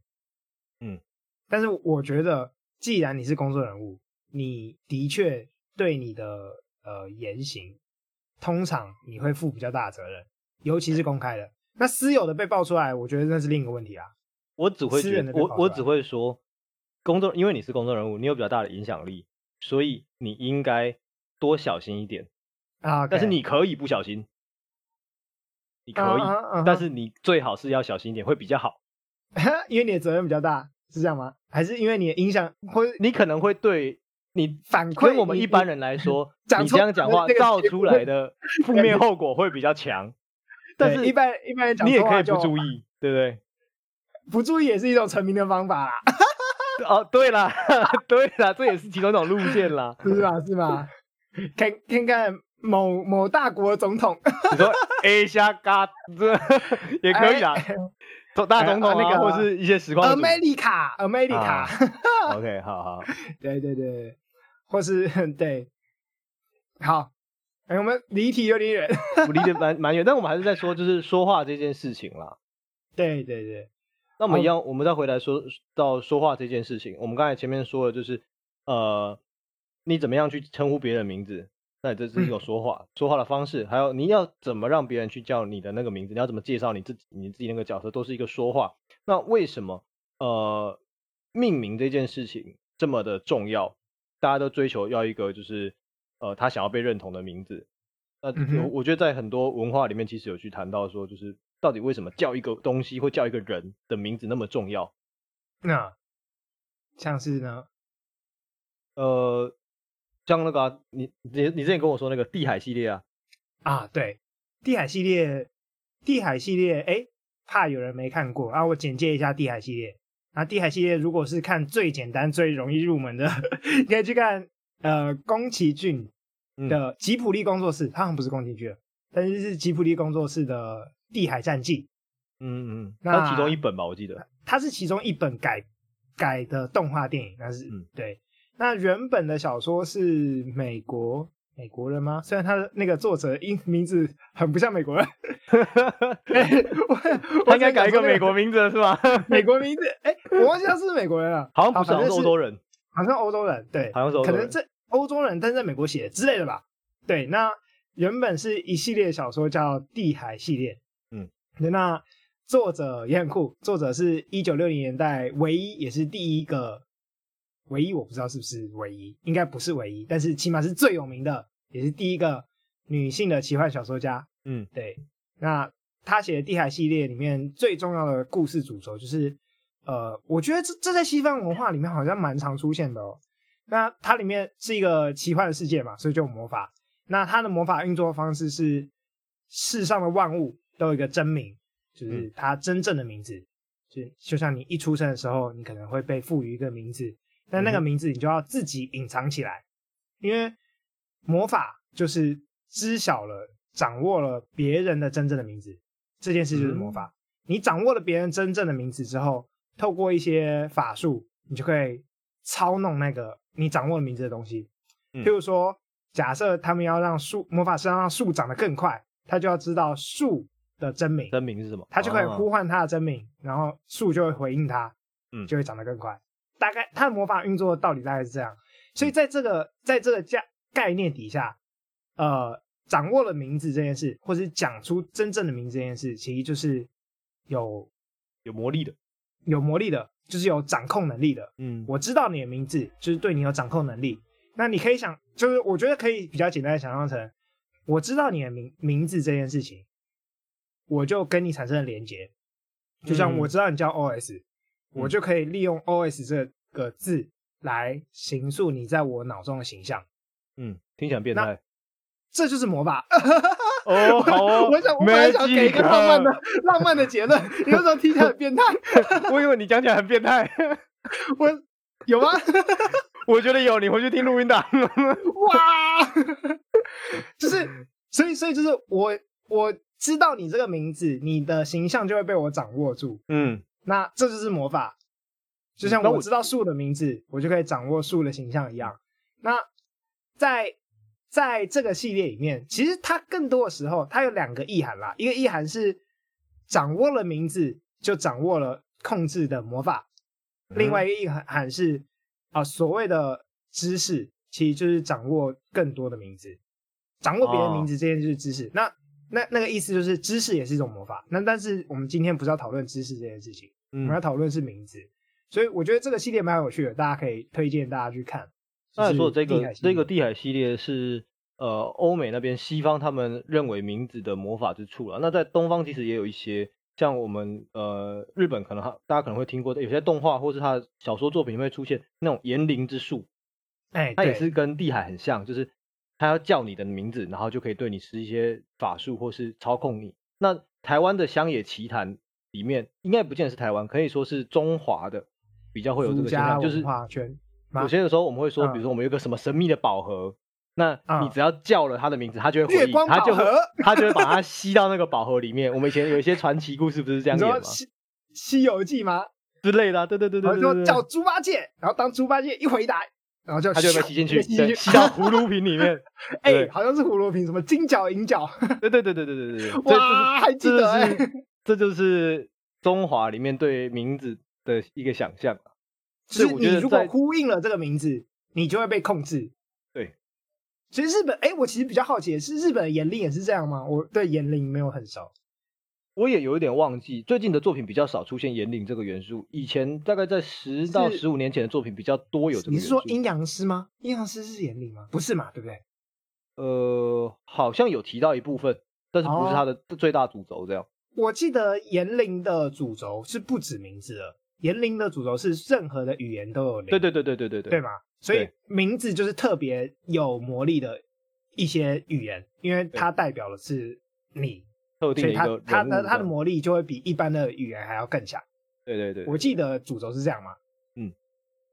嗯，但是我觉得既然你是公众人物，你的确对你的。呃，言行通常你会负比较大的责任，尤其是公开的。那私有的被爆出来，我觉得那是另一个问题啊。我只会觉得，我我只会说，公众，因为你是公众人物，你有比较大的影响力，所以你应该多小心一点啊。Okay. 但是你可以不小心，你可以，uh uh. 但是你最好是要小心一点，会比较好。<laughs> 因为你的责任比较大，是这样吗？还是因为你的影响，或你可能会对。你反馈我们一般人来说，<laughs> 你，你这样讲话造出来的 <laughs> 负面后果会比较强。<laughs> 但是，一般一般人讲，你也可以不注意，对不对？不注意也是一种成名的方法啦。哦，对了，对了，这也是其中一种路线啦，是吧？是吧？看，看看某某大国的总统，你说 A 下嘎这也可以啊。总大总统啊，那个或是一些实况。America，America。OK，好好。对对对。或是 <laughs> 对，好，哎、欸，我们离题有点远，我离得 <laughs> 蛮蛮远，但我们还是在说，就是说话这件事情啦。对对对，那我们一样，我们再回来说到说话这件事情，我们刚才前面说的就是，呃，你怎么样去称呼别人名字？那这是一种说话、嗯，说话的方式，还有你要怎么让别人去叫你的那个名字，你要怎么介绍你自己，你自己那个角色，都是一个说话。那为什么呃，命名这件事情这么的重要？大家都追求要一个就是，呃，他想要被认同的名字。那我、觉得在很多文化里面，其实有去谈到说，就是到底为什么叫一个东西或叫一个人的名字那么重要？那像是呢？呃，像那个、啊、你你你之前跟我说那个地海系列啊？啊，对，地海系列，地海系列，哎，怕有人没看过啊，我简介一下地海系列。那地海系列如果是看最简单、最容易入门的，<laughs> 你可以去看呃宫崎骏的吉普力工作室，他好像不是宫崎骏，但是是吉普力工作室的《地海战记》。嗯嗯，那其中一本吧，我记得。它是其中一本改改的动画电影，那是嗯。对，那原本的小说是美国美国人吗？虽然他的那个作者英名字很不像美国人，<laughs> 我应该改一个美国名字是吧？美国名字，哎，我忘记他是美国人了，<laughs> 好像不是，好像是欧洲人，好像欧洲人，对，好像是可能这欧洲人，但是在美国写的之类的吧？对，那原本是一系列小说叫《地海系列》，嗯，那。作者也很酷，作者是一九六零年代唯一也是第一个唯一，我不知道是不是唯一，应该不是唯一，但是起码是最有名的，也是第一个女性的奇幻小说家。嗯，对。那她写的《地海》系列里面最重要的故事主轴就是，呃，我觉得这这在西方文化里面好像蛮常出现的哦。那它里面是一个奇幻的世界嘛，所以就有魔法。那它的魔法运作方式是世上的万物都有一个真名。就是它真正的名字，就就像你一出生的时候，你可能会被赋予一个名字，但那个名字你就要自己隐藏起来，因为魔法就是知晓了、掌握了别人的真正的名字，这件事就是魔法。你掌握了别人真正的名字之后，透过一些法术，你就可以操弄那个你掌握了名字的东西。譬如说，假设他们要让树魔法师要让树长得更快，他就要知道树。的真名，真名是什么？他就可以呼唤他的真名，然后树就会回应他，嗯，就会长得更快。大概它的魔法运作的道理大概是这样。所以在这个在这个价概念底下，呃，掌握了名字这件事，或是讲出真正的名字这件事，其实就是有有魔力的，有魔力的，就是有掌控能力的。嗯，我知道你的名字，就是对你有掌控能力。那你可以想，就是我觉得可以比较简单的想象成，我知道你的名名字这件事情。我就跟你产生了连接，就像我知道你叫 OS，、嗯、我就可以利用 OS 这个字来形塑你在我脑中的形象。嗯，听起来变态。这就是魔法。哦，<laughs> 好哦。我想，我本来想给一个浪漫的、浪漫的结论，你为什么听起来很变态？<laughs> 我以为你讲起来很变态。<laughs> 我有吗？我觉得有，你回去听录音档。哇！就是，所以，所以就是我，我。知道你这个名字，你的形象就会被我掌握住。嗯，那这就是魔法，就像我知道树的名字，嗯、我就可以掌握树的形象一样。那在在这个系列里面，其实它更多的时候，它有两个意涵啦。一个意涵是掌握了名字，就掌握了控制的魔法；嗯、另外一个意涵是啊、呃，所谓的知识，其实就是掌握更多的名字，掌握别人名字这件就是知识。哦、那那那个意思就是知识也是一种魔法。那但是我们今天不是要讨论知识这件事情，嗯、我们要讨论是名字。所以我觉得这个系列蛮有趣的，大家可以推荐大家去看。刚才说这个这个地海系列是呃欧美那边西方他们认为名字的魔法之处了。那在东方其实也有一些，像我们呃日本可能哈大家可能会听过的，有些动画或是他的小说作品会出现那种言灵之术，哎，它也是跟地海很像，就是。他要叫你的名字，然后就可以对你施一些法术或是操控你。那台湾的乡野奇谈里面，应该不见得是台湾，可以说是中华的比较会有这个现象，就是有些的时候我们会说，比如说我们有个什么神秘的宝盒，那你只要叫了他的名字，他就会回应，他就会他就会把它吸到那个宝盒里面。我们以前有一些传奇故事不是这 <laughs> 样演吗？西西游记吗？之类的，对对对对对，说叫猪八戒，然后当猪八戒一回答。然后就他就被吸进去，<laughs> 吸到葫芦瓶里面。<laughs> 哎、欸，好像是葫芦瓶，什么金角银角？对对对对对对对。<laughs> 哇，还记得哎、欸，这就是中华里面对名字的一个想象。就是你如果呼应了这个名字，你就会被控制。对。其实日本，哎、欸，我其实比较好奇的是，日本的言令也是这样吗？我对言令没有很熟。我也有一点忘记，最近的作品比较少出现言灵这个元素。以前大概在十到十五年前的作品比较多有这个。你是说阴阳师吗？阴阳师是言灵吗？不是嘛，对不对？呃，好像有提到一部分，但是不是它的最大主轴这样。哦、我记得言灵的主轴是不止名字的，言灵的主轴是任何的语言都有灵。对对对对对对对，对吗？所以名字就是特别有魔力的一些语言，因为它代表的是你。特定的一个所以它它的它的魔力就会比一般的语言还要更强。对对对，我记得主轴是这样嘛。嗯，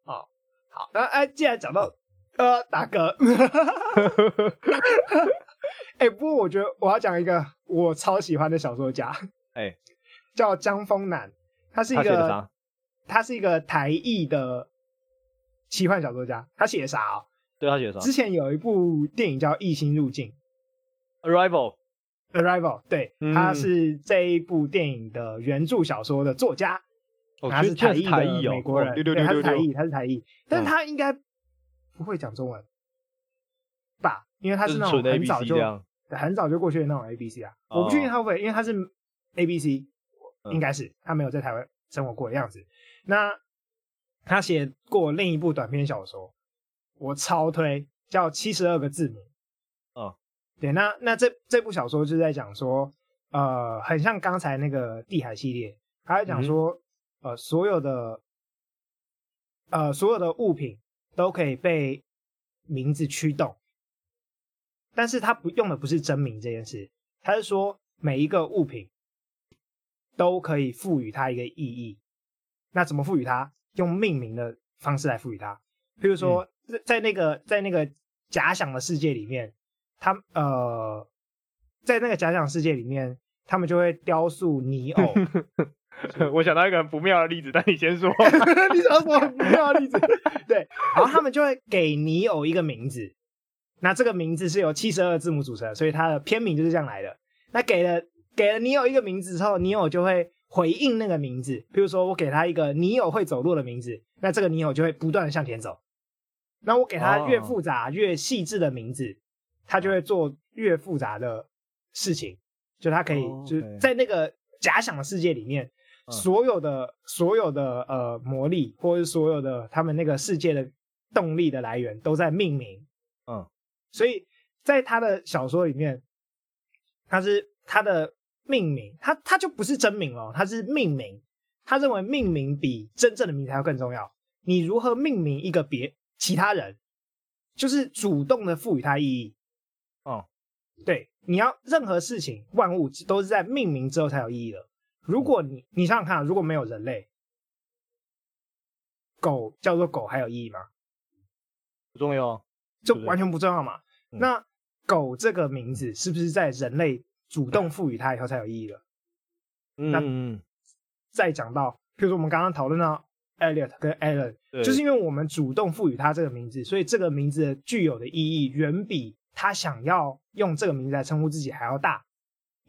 哦，好，那哎，既然讲到呃大哥，<laughs> 哎、欸，不过我觉得我要讲一个我超喜欢的小说家，哎、欸，叫江峰南，他是一个他是一个台译的奇幻小说家，他写啥哦？对，他写啥？之前有一部电影叫《异星入境》，Arrival。Arrival，对，嗯、他是这一部电影的原著小说的作家，哦、他是台裔的美国人，哦、对，他是台裔，他是台裔，但是他应该不会讲中文吧？因为他是那种很早就很早就过去的那种 A B C 啊，哦、我不确定他会因为他是 A B C，应该是他没有在台湾生活过的样子。那他写过另一部短篇小说，我超推，叫《七十二个字母》。对，那那这这部小说就是在讲说，呃，很像刚才那个地海系列，他在讲说，嗯、呃，所有的，呃，所有的物品都可以被名字驱动，但是他不用的不是真名这件事，他是说每一个物品都可以赋予它一个意义，那怎么赋予它？用命名的方式来赋予它，比如说在在那个在那个假想的世界里面。他呃，在那个假想世界里面，他们就会雕塑泥偶。<laughs> 我想到一个很不妙的例子，但你先说。<laughs> 你想到什么很不妙的例子？对，然后他们就会给泥偶一个名字，那这个名字是由七十二个字母组成，所以它的片名就是这样来的。那给了给了泥偶一个名字之后，泥偶就会回应那个名字。比如说，我给他一个泥偶会走路的名字，那这个泥偶就会不断的向前走。那我给他越复杂、oh. 越细致的名字。他就会做越复杂的事情，就他可以就是在那个假想的世界里面，所有的所有的呃魔力，或者是所有的他们那个世界的动力的来源都在命名。嗯，所以在他的小说里面，他是他的命名，他他就不是真名哦，他是命名。他认为命名比真正的名字还要更重要。你如何命名一个别其他人，就是主动的赋予他意义。哦，对，你要任何事情，万物都是在命名之后才有意义的。如果你你想想看，如果没有人类，狗叫做狗还有意义吗？不重要，就完全不重要嘛。嗯、那狗这个名字是不是在人类主动赋予它以后才有意义的？嗯，那再讲到，譬如说我们刚刚讨论到 Elliot 跟 Alan，就是因为我们主动赋予它这个名字，所以这个名字具有的意义远比。他想要用这个名字来称呼自己还要大，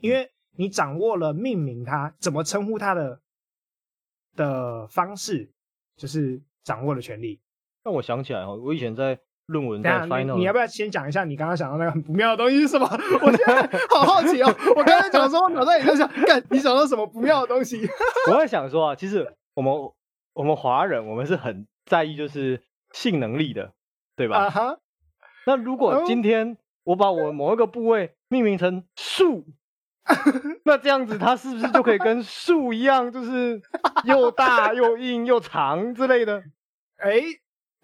因为你掌握了命名他怎么称呼他的的方式，就是掌握了权利。让我想起来哦，我以前在论文在 final，你要不要先讲一下你刚刚想到那个很不妙的东西是什么？我现在 <laughs> 好好奇哦。我刚才讲说，我脑袋里在想，干，你想到什么不妙的东西？<laughs> 我在想说啊，其实我们我们华人，我们是很在意就是性能力的，对吧？啊哈。那如果今天我把我某一个部位命名成树，<laughs> 那这样子它是不是就可以跟树一样，就是又大又硬又长之类的？<laughs> 哎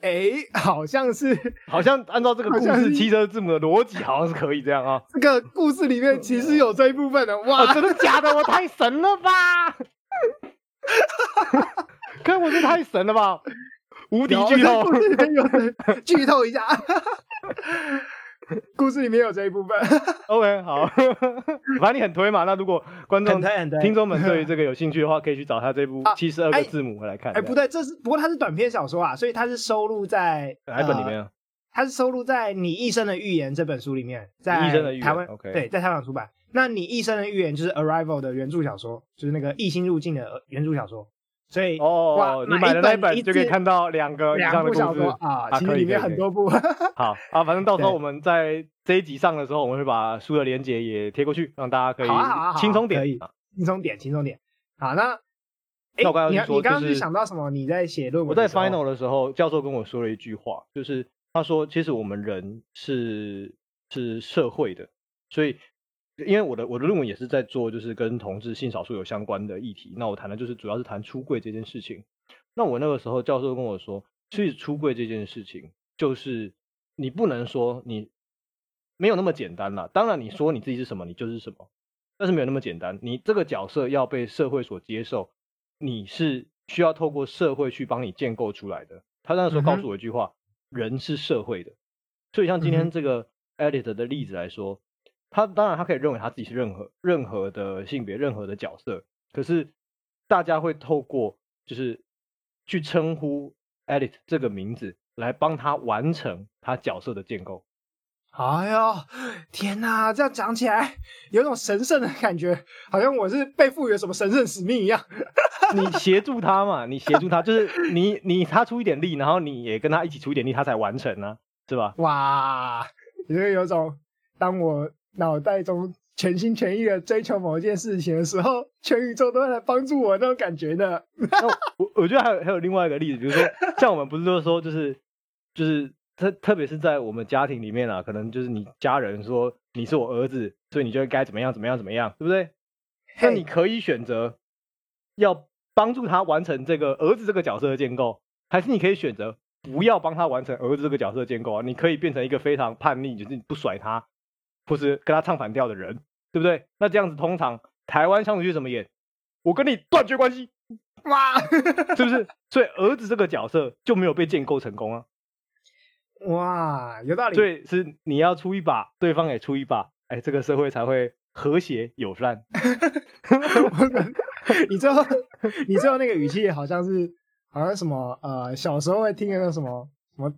哎、欸欸，好像是，<laughs> 好像按照这个故事七十二字母的逻辑，好像是可以这样啊。这个故事里面其实有这一部分的，哇，真的假的？我太神了吧！可我这太神了吧！无敌剧透，故事里面有剧透一下。故事里面有这一部分。OK，好，反正你很推嘛。那如果观众、听众们对于这个有兴趣的话，<laughs> 可以去找他这部七十二个字母回来看。哎，不对，这是不过它是短篇小说啊，所以它是收录在哪一本里面啊？它是收录在《你一生的预言》这本书里面，在台湾，OK，对，在香港出版。那你一生的预言就是《Arrival》的原著小说，就是那个异星入境的原著小说。所以哦，你买的那一本就可以看到两个以上的故事啊，其实里面很多部。<laughs> 好啊，反正到时候我们在这一集上的时候，我们会把书的连接也贴过去，让大家可以轻松点，轻松点，轻松点。好，那哎，你你刚刚是想到什么？你在写论文？我在 final 的时候，教授跟我说了一句话，就是他说，其实我们人是是社会的，所以。因为我的我的论文也是在做，就是跟同志性少数有相关的议题。那我谈的就是主要是谈出柜这件事情。那我那个时候教授跟我说，其实出柜这件事情，就是你不能说你没有那么简单啦。当然你说你自己是什么，你就是什么，但是没有那么简单。你这个角色要被社会所接受，你是需要透过社会去帮你建构出来的。他那时候告诉我一句话：嗯、人是社会的。所以像今天这个 Edith 的例子来说，他当然他可以认为他自己是任何任何的性别、任何的角色，可是大家会透过就是去称呼 Edith 这个名字来帮他完成他角色的建构。哎呦，天哪！这样讲起来有种神圣的感觉，好像我是被赋予了什么神圣使命一样。<laughs> 你协助他嘛？你协助他，就是你你他出一点力，然后你也跟他一起出一点力，他才完成呢、啊，是吧？哇，你会有种当我脑袋中全心全意的追求某一件事情的时候，全宇宙都在来帮助我那种感觉呢。我 <laughs> 我觉得还有还有另外一个例子，比如说 <laughs> 像我们不是都说就是就是。特特别是在我们家庭里面啊，可能就是你家人说你是我儿子，所以你就该怎么样怎么样怎么样，对不对？那你可以选择要帮助他完成这个儿子这个角色的建构，还是你可以选择不要帮他完成儿子这个角色的建构啊？你可以变成一个非常叛逆，就是你不甩他，或是跟他唱反调的人，对不对？那这样子通常台湾相处剧怎么演？我跟你断绝关系，<laughs> 哇，是不是？所以儿子这个角色就没有被建构成功啊。哇，有道理。对，是你要出一把，对方也出一把，哎，这个社会才会和谐友善。<laughs> 你最后，你最后那个语气好像是，好像什么呃，小时候会听的那个什么什么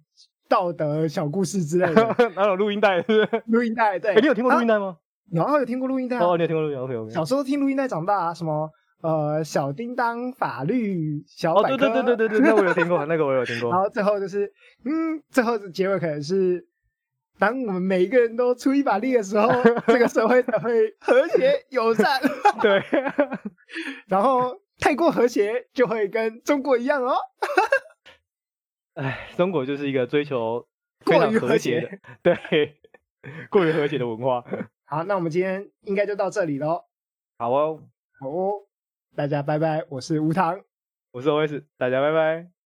道德小故事之类的，<laughs> 哪有录音带？是录音带，对。哎，你有听过录音带吗？有啊，有听过录音带。哦，你有听过录音带？OK OK。小时候听录音带长大啊，什么？呃，小叮当法律小百科，哦，对对对对对对，那我有听过，<laughs> 那个我有听过。然后最后就是，嗯，最后的结尾可能是，当我们每一个人都出一把力的时候，<laughs> 这个社会才会和谐友善。对，然后太过和谐就会跟中国一样哦。哎，中国就是一个追求 <laughs> 过于和谐的，对，过于和谐的文化。<laughs> 好，那我们今天应该就到这里喽。好哦，好哦。大家拜拜，我是吴糖，我是 OS，大家拜拜。